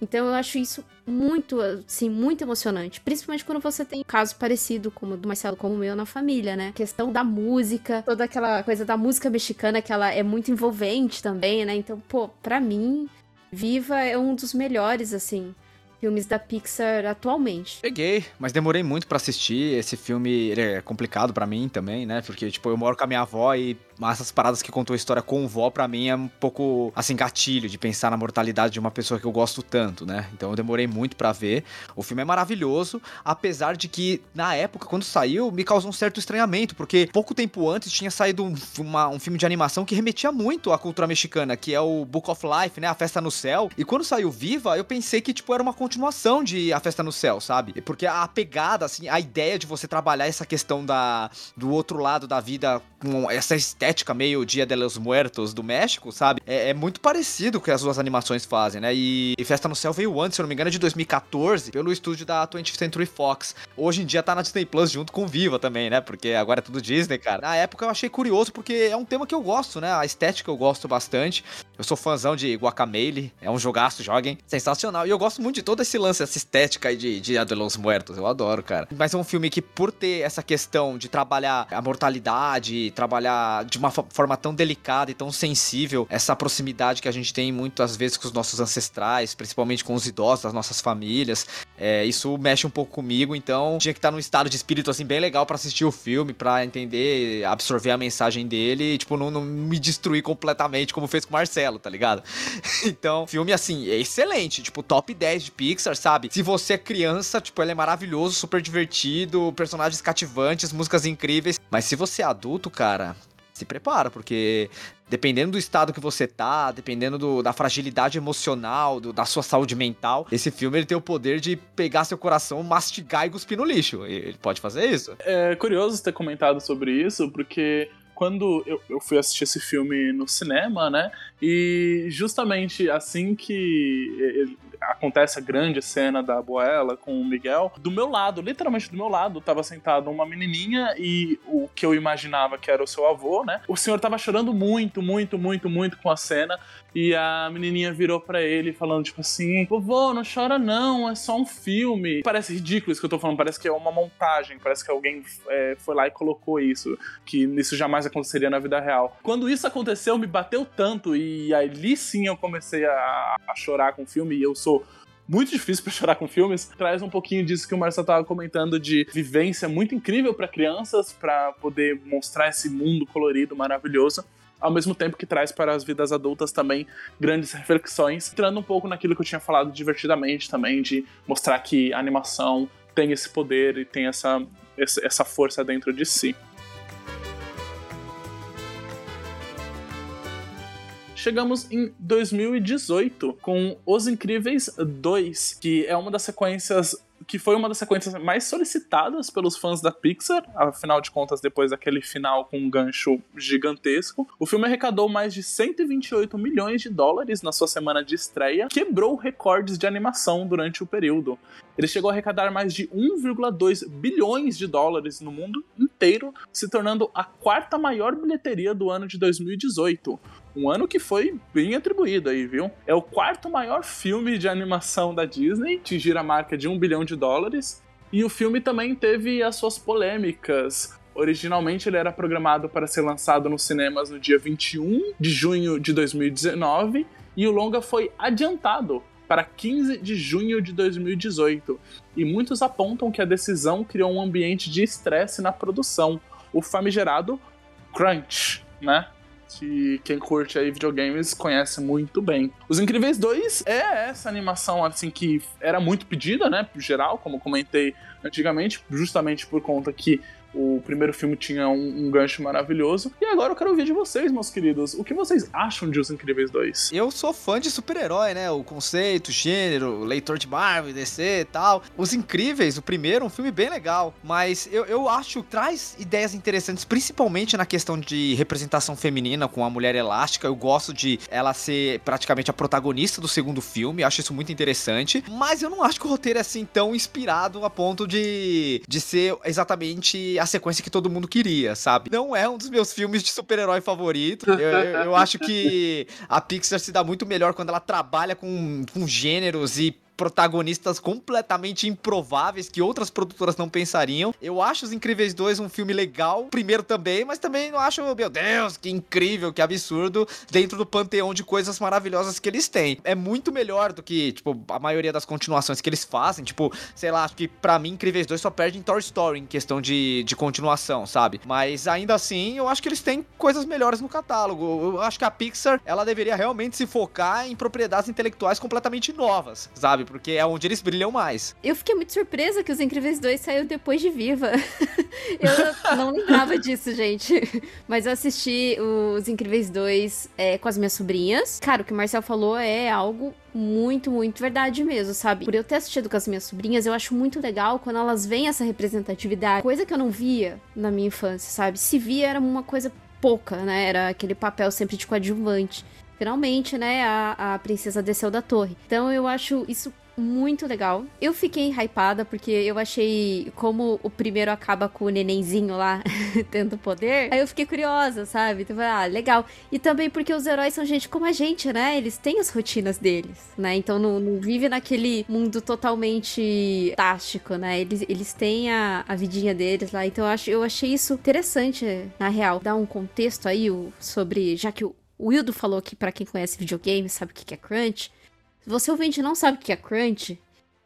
Então eu acho isso muito, assim, muito emocionante. Principalmente quando você tem um caso parecido como o do Marcelo, como o meu na família, né? A questão da música, toda aquela coisa da música mexicana que ela é muito envolvente também, né? Então, pô, pra mim, Viva é um dos melhores, assim filmes da Pixar atualmente. Peguei, mas demorei muito para assistir. Esse filme é complicado para mim também, né? Porque, tipo, eu moro com a minha avó e essas paradas que contou a história com vó, para mim, é um pouco, assim, gatilho de pensar na mortalidade de uma pessoa que eu gosto tanto, né? Então eu demorei muito para ver. O filme é maravilhoso, apesar de que, na época, quando saiu, me causou um certo estranhamento, porque pouco tempo antes tinha saído um, uma, um filme de animação que remetia muito à cultura mexicana, que é o Book of Life, né? A Festa no Céu. E quando saiu Viva, eu pensei que, tipo, era uma continuação de A Festa no Céu, sabe? Porque a pegada, assim, a ideia de você trabalhar essa questão da, do outro lado da vida com essa estética meio Dia de los Muertos do México, sabe? É, é, muito parecido com o que as duas animações fazem, né? E Festa no Céu veio antes, se eu não me engano, é de 2014, pelo estúdio da 20th Century Fox. Hoje em dia tá na Disney Plus junto com Viva também, né? Porque agora é tudo Disney, cara. Na época eu achei curioso porque é um tema que eu gosto, né? A estética eu gosto bastante. Eu sou fãzão de Guacamele, é um jogaço, joguem. Sensacional. E eu gosto muito de todo esse lance, essa estética aí de Dia de los Muertos. Eu adoro, cara. Mas é um filme que, por ter essa questão de trabalhar a mortalidade, trabalhar de uma forma tão delicada e tão sensível essa proximidade que a gente tem muitas vezes com os nossos ancestrais, principalmente com os idosos das nossas famílias. É, isso mexe um pouco comigo, então tinha que estar num estado de espírito assim bem legal para assistir o filme, para entender, absorver a mensagem dele e tipo não, não, me destruir completamente como fez com o Marcelo, tá ligado? então, filme assim, é excelente, tipo top 10 de Pixar, sabe? Se você é criança, tipo, ele é maravilhoso, super divertido, personagens cativantes, músicas incríveis, mas se você é adulto, cara, se prepara, porque dependendo do estado que você tá, dependendo do, da fragilidade emocional, do, da sua saúde mental, esse filme ele tem o poder de pegar seu coração, mastigar e cuspir no lixo. Ele pode fazer isso. É curioso ter comentado sobre isso, porque quando eu, eu fui assistir esse filme no cinema, né? E justamente assim que acontece a grande cena da Boela com o Miguel, do meu lado, literalmente do meu lado, tava sentado uma menininha e o que eu imaginava que era o seu avô, né? O senhor tava chorando muito, muito, muito, muito com a cena e a menininha virou para ele falando tipo assim: "Vovô, não chora não, é só um filme". Parece ridículo isso que eu tô falando, parece que é uma montagem, parece que alguém é, foi lá e colocou isso, que isso jamais aconteceria na vida real. Quando isso aconteceu, me bateu tanto e ali sim eu comecei a, a chorar com o filme e eu sou muito difícil para chorar com filmes, traz um pouquinho disso que o Marcelo estava comentando de vivência muito incrível para crianças, para poder mostrar esse mundo colorido, maravilhoso. Ao mesmo tempo que traz para as vidas adultas também grandes reflexões, entrando um pouco naquilo que eu tinha falado divertidamente também, de mostrar que a animação tem esse poder e tem essa, essa força dentro de si. chegamos em 2018 com Os Incríveis 2, que é uma das sequências que foi uma das sequências mais solicitadas pelos fãs da Pixar, afinal de contas, depois daquele final com um gancho gigantesco. O filme arrecadou mais de 128 milhões de dólares na sua semana de estreia, quebrou recordes de animação durante o período. Ele chegou a arrecadar mais de 1,2 bilhões de dólares no mundo inteiro, se tornando a quarta maior bilheteria do ano de 2018. Um ano que foi bem atribuído aí, viu? É o quarto maior filme de animação da Disney, atingir a marca de um bilhão de dólares. E o filme também teve as suas polêmicas. Originalmente ele era programado para ser lançado nos cinemas no dia 21 de junho de 2019 e o longa foi adiantado para 15 de junho de 2018. E muitos apontam que a decisão criou um ambiente de estresse na produção, o famigerado crunch, né? Que quem curte aí videogames conhece muito bem. Os Incríveis 2 é essa animação assim que era muito pedida, né, geral, como comentei antigamente, justamente por conta que o primeiro filme tinha um, um, gancho maravilhoso. E agora eu quero ouvir de vocês, meus queridos. O que vocês acham de Os Incríveis 2? Eu sou fã de super-herói, né? O conceito, o gênero, leitor de Marvel, DC e tal. Os Incríveis, o primeiro, um filme bem legal. Mas eu, eu acho traz ideias interessantes, principalmente na questão de representação feminina com a mulher elástica. Eu gosto de ela ser praticamente a protagonista do segundo filme. Acho isso muito interessante. Mas eu não acho que o roteiro é assim tão inspirado a ponto de, de ser exatamente a a sequência que todo mundo queria, sabe? Não é um dos meus filmes de super-herói favorito. Eu, eu, eu, acho que a Pixar se dá muito melhor quando ela trabalha com, com gêneros e protagonistas completamente improváveis que outras produtoras não pensariam. Eu acho Os Incríveis 2 um filme legal, primeiro também, mas também não acho, meu Deus, que incrível, que absurdo, dentro do panteão de coisas maravilhosas que eles têm. É muito melhor do que, tipo, a maioria das continuações que eles fazem. Tipo, sei lá, acho que pra mim Incríveis 2 só perde em Toy Story em questão de, de continuação, sabe? Mas ainda assim, eu acho que eles têm coisas melhores no catálogo. Eu acho que a Pixar, ela deveria realmente se focar em propriedades intelectuais completamente novas, sabe? Porque é onde eles brilham mais. Eu fiquei muito surpresa que Os Incríveis 2 saiu depois de Viva. eu não lembrava disso, gente. Mas eu assisti Os Incríveis 2 é, com as minhas sobrinhas. Cara, o que o Marcel falou é algo muito, muito verdade mesmo, sabe? Por eu ter assistido com as minhas sobrinhas, eu acho muito legal quando elas veem essa representatividade, coisa que eu não via na minha infância, sabe? Se via era uma coisa pouca, né? Era aquele papel sempre de coadjuvante. Finalmente, né, a, a princesa desceu da torre. Então eu acho isso muito legal. Eu fiquei hypada porque eu achei como o primeiro acaba com o nenenzinho lá tendo poder. Aí eu fiquei curiosa, sabe? Então, ah, legal. E também porque os heróis são gente como a gente, né? Eles têm as rotinas deles, né? Então não, não vive naquele mundo totalmente tástico, né? Eles, eles têm a, a vidinha deles lá. Então eu, acho, eu achei isso interessante, na real. Dar um contexto aí sobre. Já que o o Wildo falou que para quem conhece videogame sabe o que é crunch. Se você ouvinte não sabe o que é crunch,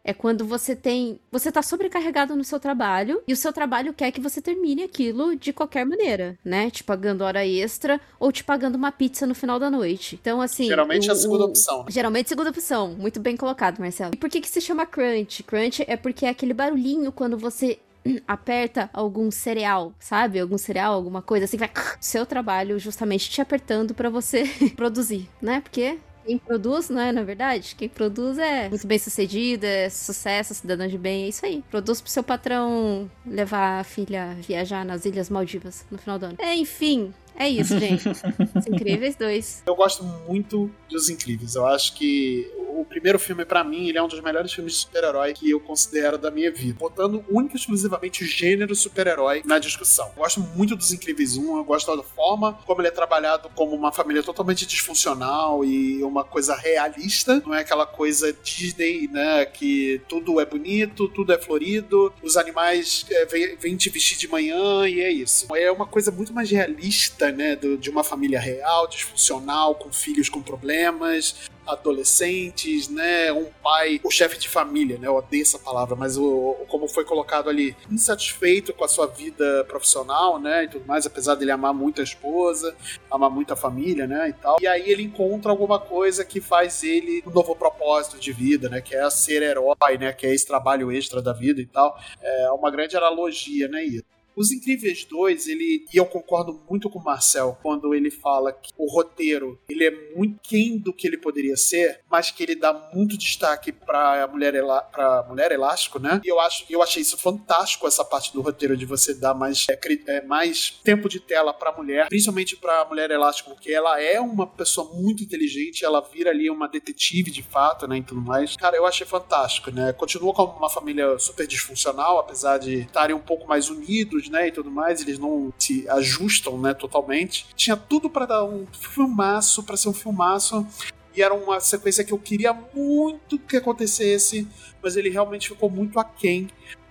é quando você tem. Você tá sobrecarregado no seu trabalho e o seu trabalho quer que você termine aquilo de qualquer maneira, né? Te pagando hora extra ou te pagando uma pizza no final da noite. Então, assim. Geralmente o, é a segunda opção. Né? Geralmente segunda opção. Muito bem colocado, Marcelo. E por que, que se chama crunch? Crunch é porque é aquele barulhinho quando você aperta algum cereal, sabe? Algum cereal, alguma coisa assim, vai seu trabalho justamente te apertando para você produzir, né? Porque quem produz, não é, na verdade? Quem produz é muito bem sucedido, é sucesso, cidadão de bem, é isso aí. Produz pro seu patrão levar a filha viajar nas Ilhas Maldivas no final do ano. Enfim, é isso, gente. Os Incríveis 2. Eu gosto muito dos Incríveis. Eu acho que o primeiro filme, para mim, ele é um dos melhores filmes de super-herói que eu considero da minha vida. Botando única e exclusivamente o gênero super-herói na discussão. Eu gosto muito dos Incríveis 1, eu gosto da forma como ele é trabalhado como uma família totalmente disfuncional e uma coisa realista. Não é aquela coisa Disney, né? Que tudo é bonito, tudo é florido, os animais é, vêm vem te vestir de manhã e é isso. É uma coisa muito mais realista, né? De uma família real, disfuncional, com filhos com problemas adolescentes, né? Um pai, o chefe de família, né? Eu odeio essa palavra, mas o, como foi colocado ali, insatisfeito com a sua vida profissional, né? E tudo mais, apesar dele amar muito a esposa, amar muito a família, né? E tal. E aí ele encontra alguma coisa que faz ele um novo propósito de vida, né? Que é ser herói, né? Que é esse trabalho extra da vida e tal. É uma grande analogia, né? Isso. Os Incríveis 2, ele. E eu concordo muito com o Marcel quando ele fala que o roteiro ele é muito quem do que ele poderia ser, mas que ele dá muito destaque pra mulher, pra mulher elástico, né? E eu, acho, eu achei isso fantástico, essa parte do roteiro de você dar mais, é, é, mais tempo de tela pra mulher, principalmente pra mulher elástico, porque ela é uma pessoa muito inteligente, ela vira ali uma detetive de fato, né? E tudo mais. Cara, eu achei fantástico, né? Continua como uma família super disfuncional, apesar de estarem um pouco mais unidos né, e tudo mais, eles não se ajustam, né, totalmente. Tinha tudo para dar um filmaço, para ser um filmaço, e era uma sequência que eu queria muito que acontecesse, mas ele realmente ficou muito aquém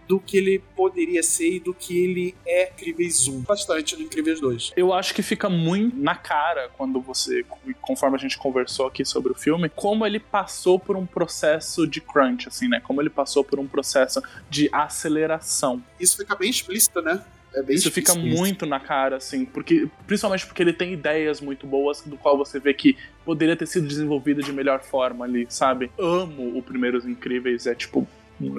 do que ele poderia ser e do que ele é Incríveis 1. Bastante no Incríveis 2. Eu acho que fica muito na cara quando você, conforme a gente conversou aqui sobre o filme, como ele passou por um processo de crunch, assim, né? Como ele passou por um processo de aceleração. Isso fica bem explícito, né? É Isso fica muito na cara, assim, porque principalmente porque ele tem ideias muito boas, do qual você vê que poderia ter sido desenvolvido de melhor forma ali, sabe? Amo o Primeiros Incríveis, é tipo,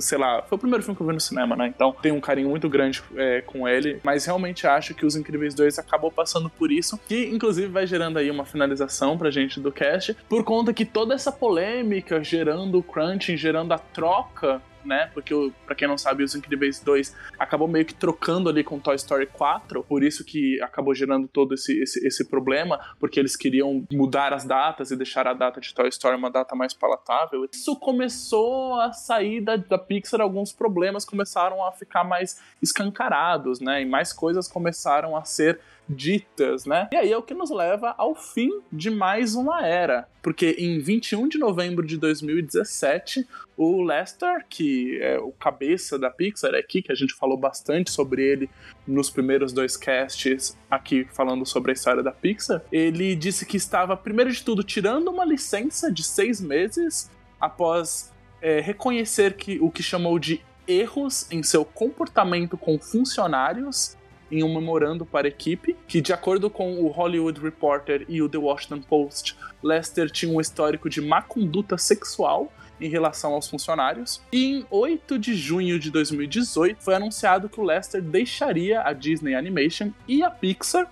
sei lá, foi o primeiro filme que eu vi no cinema, né? Então tenho um carinho muito grande é, com ele, mas realmente acho que Os Incríveis 2 acabou passando por isso, que inclusive vai gerando aí uma finalização pra gente do cast, por conta que toda essa polêmica gerando o crunching, gerando a troca né? Porque, para quem não sabe, Os Incríveis 2 acabou meio que trocando ali com Toy Story 4, por isso que acabou gerando todo esse, esse, esse problema, porque eles queriam mudar as datas e deixar a data de Toy Story uma data mais palatável. Isso começou a sair da, da Pixar, alguns problemas começaram a ficar mais escancarados, né? E mais coisas começaram a ser ditas, né? E aí é o que nos leva ao fim de mais uma era, porque em 21 de novembro de 2017, o Lester, que é o cabeça da Pixar aqui, que a gente falou bastante sobre ele nos primeiros dois casts aqui falando sobre a história da Pixar, ele disse que estava, primeiro de tudo, tirando uma licença de seis meses após é, reconhecer que o que chamou de erros em seu comportamento com funcionários em um memorando para a equipe, que de acordo com o Hollywood Reporter e o The Washington Post, Lester tinha um histórico de má conduta sexual em relação aos funcionários. E em 8 de junho de 2018 foi anunciado que o Lester deixaria a Disney Animation e a Pixar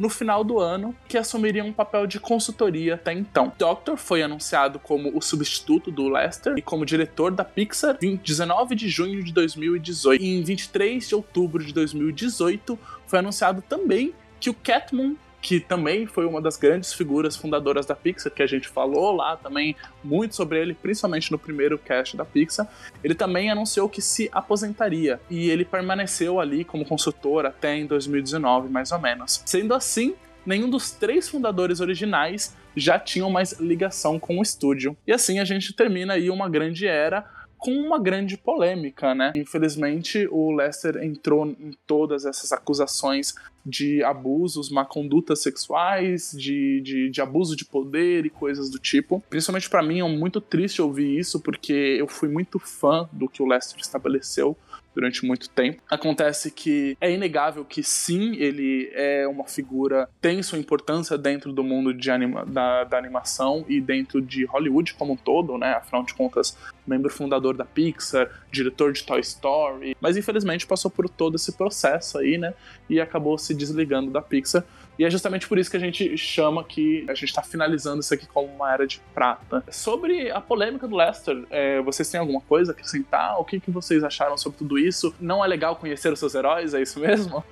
no final do ano, que assumiria um papel de consultoria até então. Doctor foi anunciado como o substituto do Lester e como diretor da Pixar em 19 de junho de 2018. E em 23 de outubro de 2018 foi anunciado também que o Catmull que também foi uma das grandes figuras fundadoras da Pixar, que a gente falou lá também muito sobre ele, principalmente no primeiro cast da Pixar. Ele também anunciou que se aposentaria e ele permaneceu ali como consultor até em 2019, mais ou menos. Sendo assim, nenhum dos três fundadores originais já tinham mais ligação com o estúdio. E assim a gente termina aí uma grande era com uma grande polêmica, né? Infelizmente, o Lester entrou em todas essas acusações de abusos, má condutas sexuais, de, de, de, abuso de poder e coisas do tipo. Principalmente para mim é muito triste ouvir isso, porque eu fui muito fã do que o Lester estabeleceu durante muito tempo. Acontece que é inegável que sim, ele é uma figura, tem sua importância dentro do mundo de anima, da, da animação e dentro de Hollywood como um todo, né? Afinal de contas, membro fundador da Pixar, diretor de Toy Story, mas infelizmente passou por todo esse processo aí, né? E acabou se desligando da Pixar. E é justamente por isso que a gente chama que a gente está finalizando isso aqui como uma era de prata. Sobre a polêmica do Lester, é, vocês têm alguma coisa a acrescentar? O que, que vocês acharam sobre tudo isso? Não é legal conhecer os seus heróis, é isso mesmo?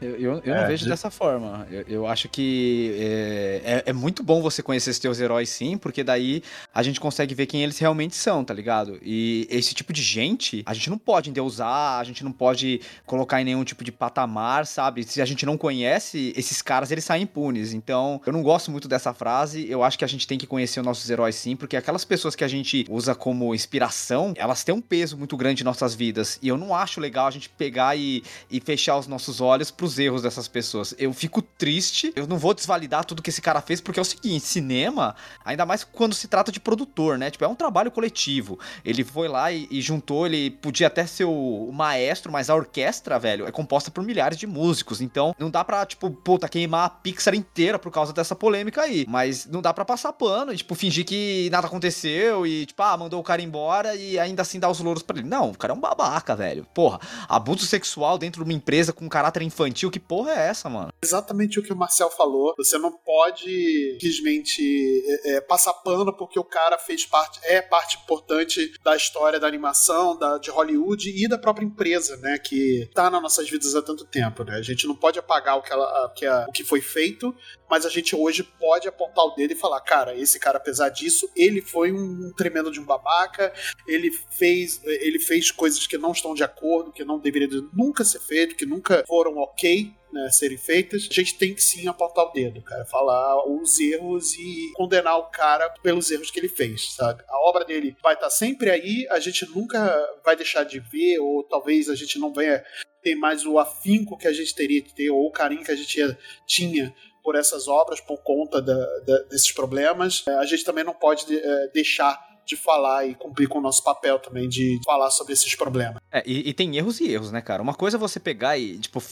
Eu, eu, eu é, não vejo de... dessa forma. Eu, eu acho que é, é, é, muito bom você conhecer os teus heróis, sim, porque daí a gente consegue ver quem eles realmente são, tá ligado? E esse tipo de gente, a gente não pode endeusar, a gente não pode colocar em nenhum tipo de patamar, sabe? Se a gente não conhece, esses caras, eles saem impunes. Então, eu não gosto muito dessa frase. Eu acho que a gente tem que conhecer os nossos heróis, sim, porque aquelas pessoas que a gente usa como inspiração, elas têm um peso muito grande em nossas vidas. E eu não acho legal a gente pegar e, e fechar os nossos olhos pros erros dessas pessoas. Eu fico triste, eu não vou desvalidar tudo que esse cara fez, porque é o seguinte: cinema, ainda mais quando se trata de produtor, né? Tipo, é um trabalho coletivo. Ele foi lá e, e juntou, ele podia até ser o, o, maestro, mas a orquestra, velho, é composta por milhares de músicos. Então, não dá pra, tipo, puta, queimar a Pixar inteira por causa dessa polêmica aí. Mas não dá pra passar pano e, tipo, fingir que nada aconteceu e, tipo, ah, mandou o cara embora e ainda assim dar os louros pra ele. Não, o cara é um babaca, velho. Porra, abuso sexual dentro de uma empresa com caráter infantil, que porra é essa, mano? Exatamente o que o Marcel falou. Você não pode simplesmente é, é, passar pano porque o cara fez parte, é parte importante da história da animação, da, de Hollywood e da própria empresa, né? Que tá nas nossas vidas há tanto tempo, né? A gente não pode apagar o que, ela, que a, o que foi feito, mas a gente hoje pode apontar o dedo e falar, cara, esse cara, apesar disso, ele foi um tremendo de um babaca, ele fez, ele fez coisas que não estão de acordo, que não deveria nunca ser feito, que nunca foram ok, né, serem feitas, a gente tem que sim apontar o dedo, cara, falar os erros e condenar o cara pelos erros que ele fez, sabe? A obra dele vai estar sempre aí, a gente nunca vai deixar de ver, ou talvez a gente não venha ter mais o afinco que a gente teria que ter, ou o carinho que a gente tinha por essas obras por conta da, da, desses problemas. A gente também não pode é, deixar de falar e cumprir com o nosso papel também de falar sobre esses problemas. É, e, e, tem erros e erros, né, cara? Uma coisa é você pegar e, tipo,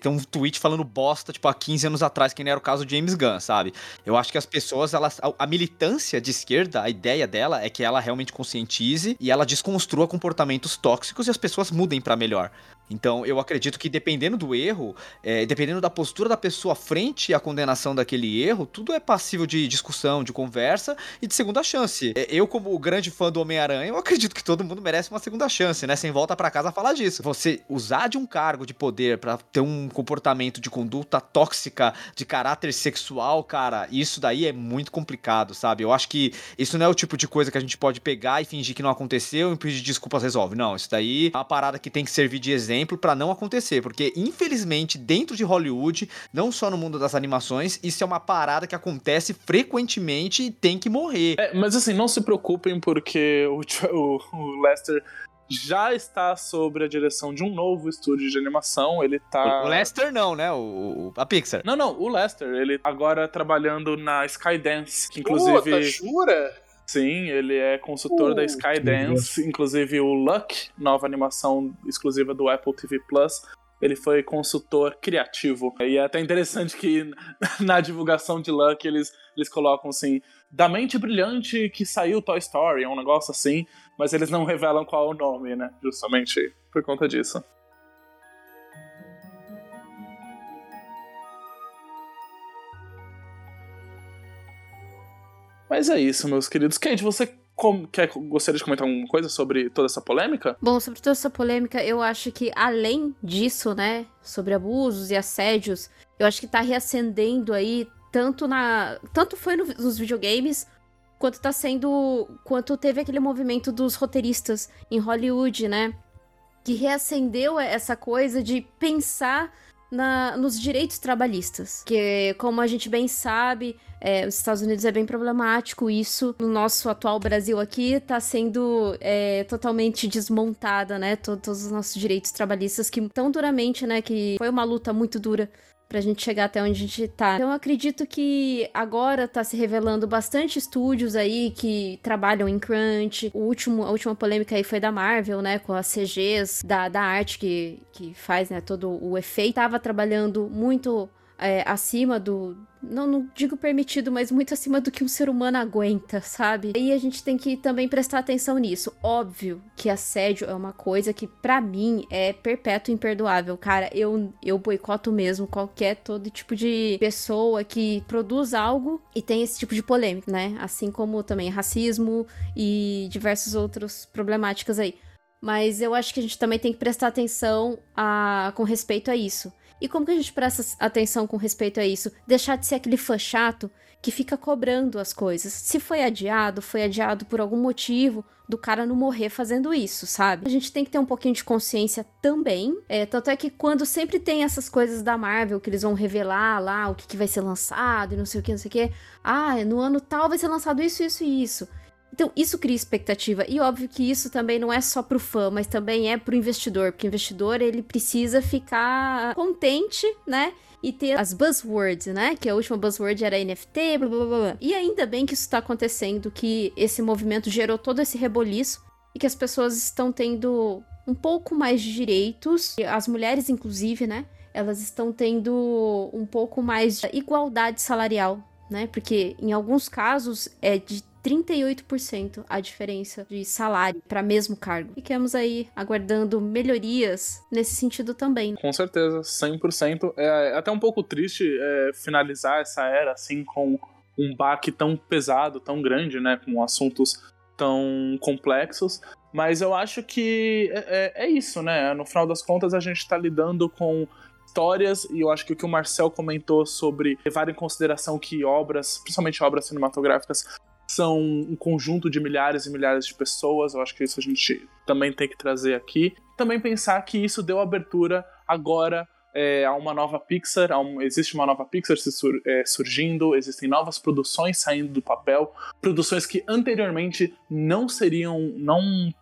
Tem um tweet falando bosta, tipo, há 15 anos atrás, que nem era o caso de James Gunn, sabe? Eu acho que as pessoas, elas. A, militância de esquerda, a ideia dela é que ela realmente conscientize e ela desconstrua comportamentos tóxicos e as pessoas mudem para melhor. Então, eu acredito que dependendo do erro, é, dependendo da postura da pessoa frente à condenação daquele erro, tudo é passível de discussão, de conversa e de segunda chance. É, eu, como grande fã do Homem-Aranha, eu acredito que todo mundo merece uma segunda chance, né? Sem volta para casa falar disso. Você usar de um cargo de poder para ter um comportamento de conduta tóxica, de caráter sexual, cara, isso daí é muito complicado, sabe? Eu acho que isso não é o tipo de coisa que a gente pode pegar e fingir que não aconteceu e pedir desculpas resolve. Não, isso daí é uma parada que tem que servir de exemplo para não acontecer, porque infelizmente dentro de Hollywood, não só no mundo das animações, isso é uma parada que acontece frequentemente e tem que morrer. É, mas assim, não se preocupem porque o, o, o Lester já está sob a direção de um novo estúdio de animação. Ele tá. O Lester não, né? O, a Pixar. Não, não, o Lester. Ele agora trabalhando na Skydance, que inclusive. Puta, jura? Sim, ele é consultor uh, da Skydance, inclusive o Luck, nova animação exclusiva do Apple TV Plus. Ele foi consultor criativo. E é até interessante que na divulgação de Luck eles, eles colocam assim: da mente brilhante que saiu Toy Story, é um negócio assim, mas eles não revelam qual é o nome, né? Justamente por conta disso. Mas é isso, meus queridos. Kate, você quer, gostaria de comentar alguma coisa sobre toda essa polêmica? Bom, sobre toda essa polêmica, eu acho que além disso, né, sobre abusos e assédios, eu acho que tá reacendendo aí tanto na, tanto foi no, nos videogames quanto tá sendo, quanto teve aquele movimento dos roteiristas em Hollywood, né, que reacendeu essa coisa de pensar na, nos direitos trabalhistas. Que, como a gente bem sabe, é, os Estados Unidos é bem problemático isso. No nosso atual Brasil aqui, está sendo é, totalmente desmontada, né? Todos os nossos direitos trabalhistas que tão duramente, né? Que foi uma luta muito dura pra gente chegar até onde a gente tá. Então eu acredito que agora tá se revelando bastante estúdios aí que trabalham em crunch. O último, a última polêmica aí foi da Marvel, né, com as CGs da, da arte que, que faz, né, todo o efeito. Tava trabalhando muito é, acima do. Não, não digo permitido, mas muito acima do que um ser humano aguenta, sabe? E a gente tem que também prestar atenção nisso. Óbvio que assédio é uma coisa que, para mim, é perpétuo imperdoável. Cara, eu, eu boicoto mesmo qualquer todo tipo de pessoa que produz algo e tem esse tipo de polêmica, né? Assim como também racismo e diversas outras problemáticas aí. Mas eu acho que a gente também tem que prestar atenção a, com respeito a isso. E como que a gente presta atenção com respeito a isso? Deixar de ser aquele fã chato que fica cobrando as coisas. Se foi adiado, foi adiado por algum motivo do cara não morrer fazendo isso, sabe? A gente tem que ter um pouquinho de consciência também. É, tanto é que quando sempre tem essas coisas da Marvel que eles vão revelar lá o que, que vai ser lançado e não sei o que, não sei o que. Ah, no ano tal vai ser lançado isso, isso e isso. Então, isso cria expectativa. E óbvio que isso também não é só pro fã, mas também é pro investidor. Porque o investidor, ele precisa ficar contente, né? E ter as buzzwords, né? Que a última buzzword era NFT, blá blá blá. E ainda bem que isso tá acontecendo, que esse movimento gerou todo esse reboliço e que as pessoas estão tendo um pouco mais de direitos, as mulheres, inclusive, né? Elas estão tendo um pouco mais de igualdade salarial, né? Porque em alguns casos é de 38% a diferença de salário para mesmo cargo. Ficamos aí aguardando melhorias nesse sentido também. Com certeza, 100%. É até um pouco triste é, finalizar essa era assim com um baque tão pesado, tão grande, né, com assuntos tão complexos. Mas eu acho que é, é, é isso, né? No final das contas, a gente está lidando com histórias, e eu acho que o que o Marcel comentou sobre levar em consideração que obras, principalmente obras cinematográficas, são um conjunto de milhares e milhares de pessoas. Eu acho que isso a gente também tem que trazer aqui. Também pensar que isso deu abertura agora é, a uma nova Pixar, um, existe uma nova Pixar sur, é, surgindo, existem novas produções saindo do papel, produções que anteriormente não seriam, não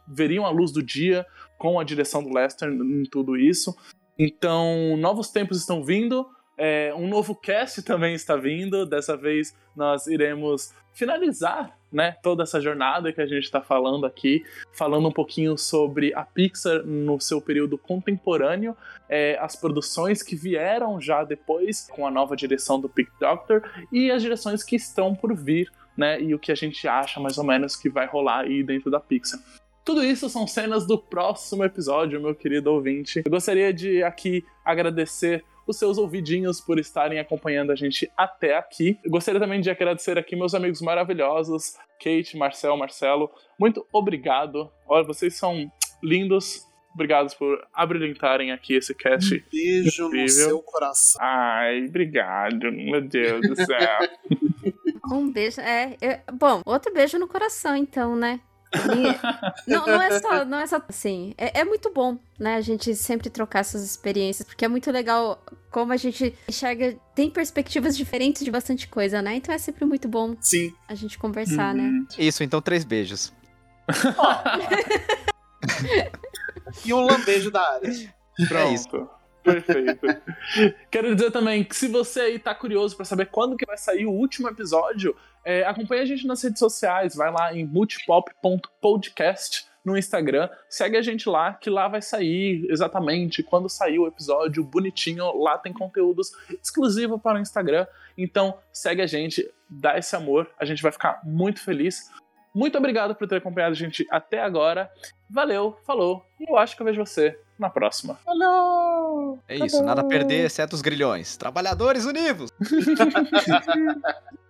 veriam a luz do dia com a direção do Lester em tudo isso. Então, novos tempos estão vindo. É, um novo cast também está vindo. Dessa vez nós iremos finalizar né, toda essa jornada que a gente está falando aqui, falando um pouquinho sobre a Pixar no seu período contemporâneo, é, as produções que vieram já depois com a nova direção do Pick Doctor e as direções que estão por vir, né, e o que a gente acha mais ou menos que vai rolar aí dentro da Pixar. Tudo isso são cenas do próximo episódio, meu querido ouvinte. Eu gostaria de aqui agradecer os seus ouvidinhos por estarem acompanhando a gente até aqui. Eu gostaria também de agradecer aqui meus amigos maravilhosos, Kate, Marcel, Marcelo. Muito obrigado. Olha, vocês são lindos. Obrigado por abrilhantarem aqui esse cast. Um beijo incrível. no seu coração. Ai, obrigado. Meu Deus do céu. um beijo. É, eu, bom, outro beijo no coração, então, né? Não, não, é só, não é só assim. É, é, muito bom, né? A gente sempre trocar essas experiências, porque é muito legal como a gente enxerga, tem perspectivas diferentes de bastante coisa, né? Então é sempre muito bom Sim. a gente conversar, né? uhum. né? Isso, então três beijos. e um lambejo da área. Pronto. É isso. Perfeito. Quero dizer também que se você aí tá curioso para saber quando que vai sair o último episódio, é, acompanhe a gente nas redes sociais, vai lá em multipop.podcast no Instagram, segue a gente lá, que lá vai sair exatamente quando sair o episódio bonitinho, lá tem conteúdos exclusivos para o Instagram, então segue a gente, dá esse amor, a gente vai ficar muito feliz. Muito obrigado por ter acompanhado a gente até agora. Valeu, falou, e eu acho que eu vejo você na próxima. Falou! É isso, nada a perder, exceto os grilhões. Trabalhadores unidos!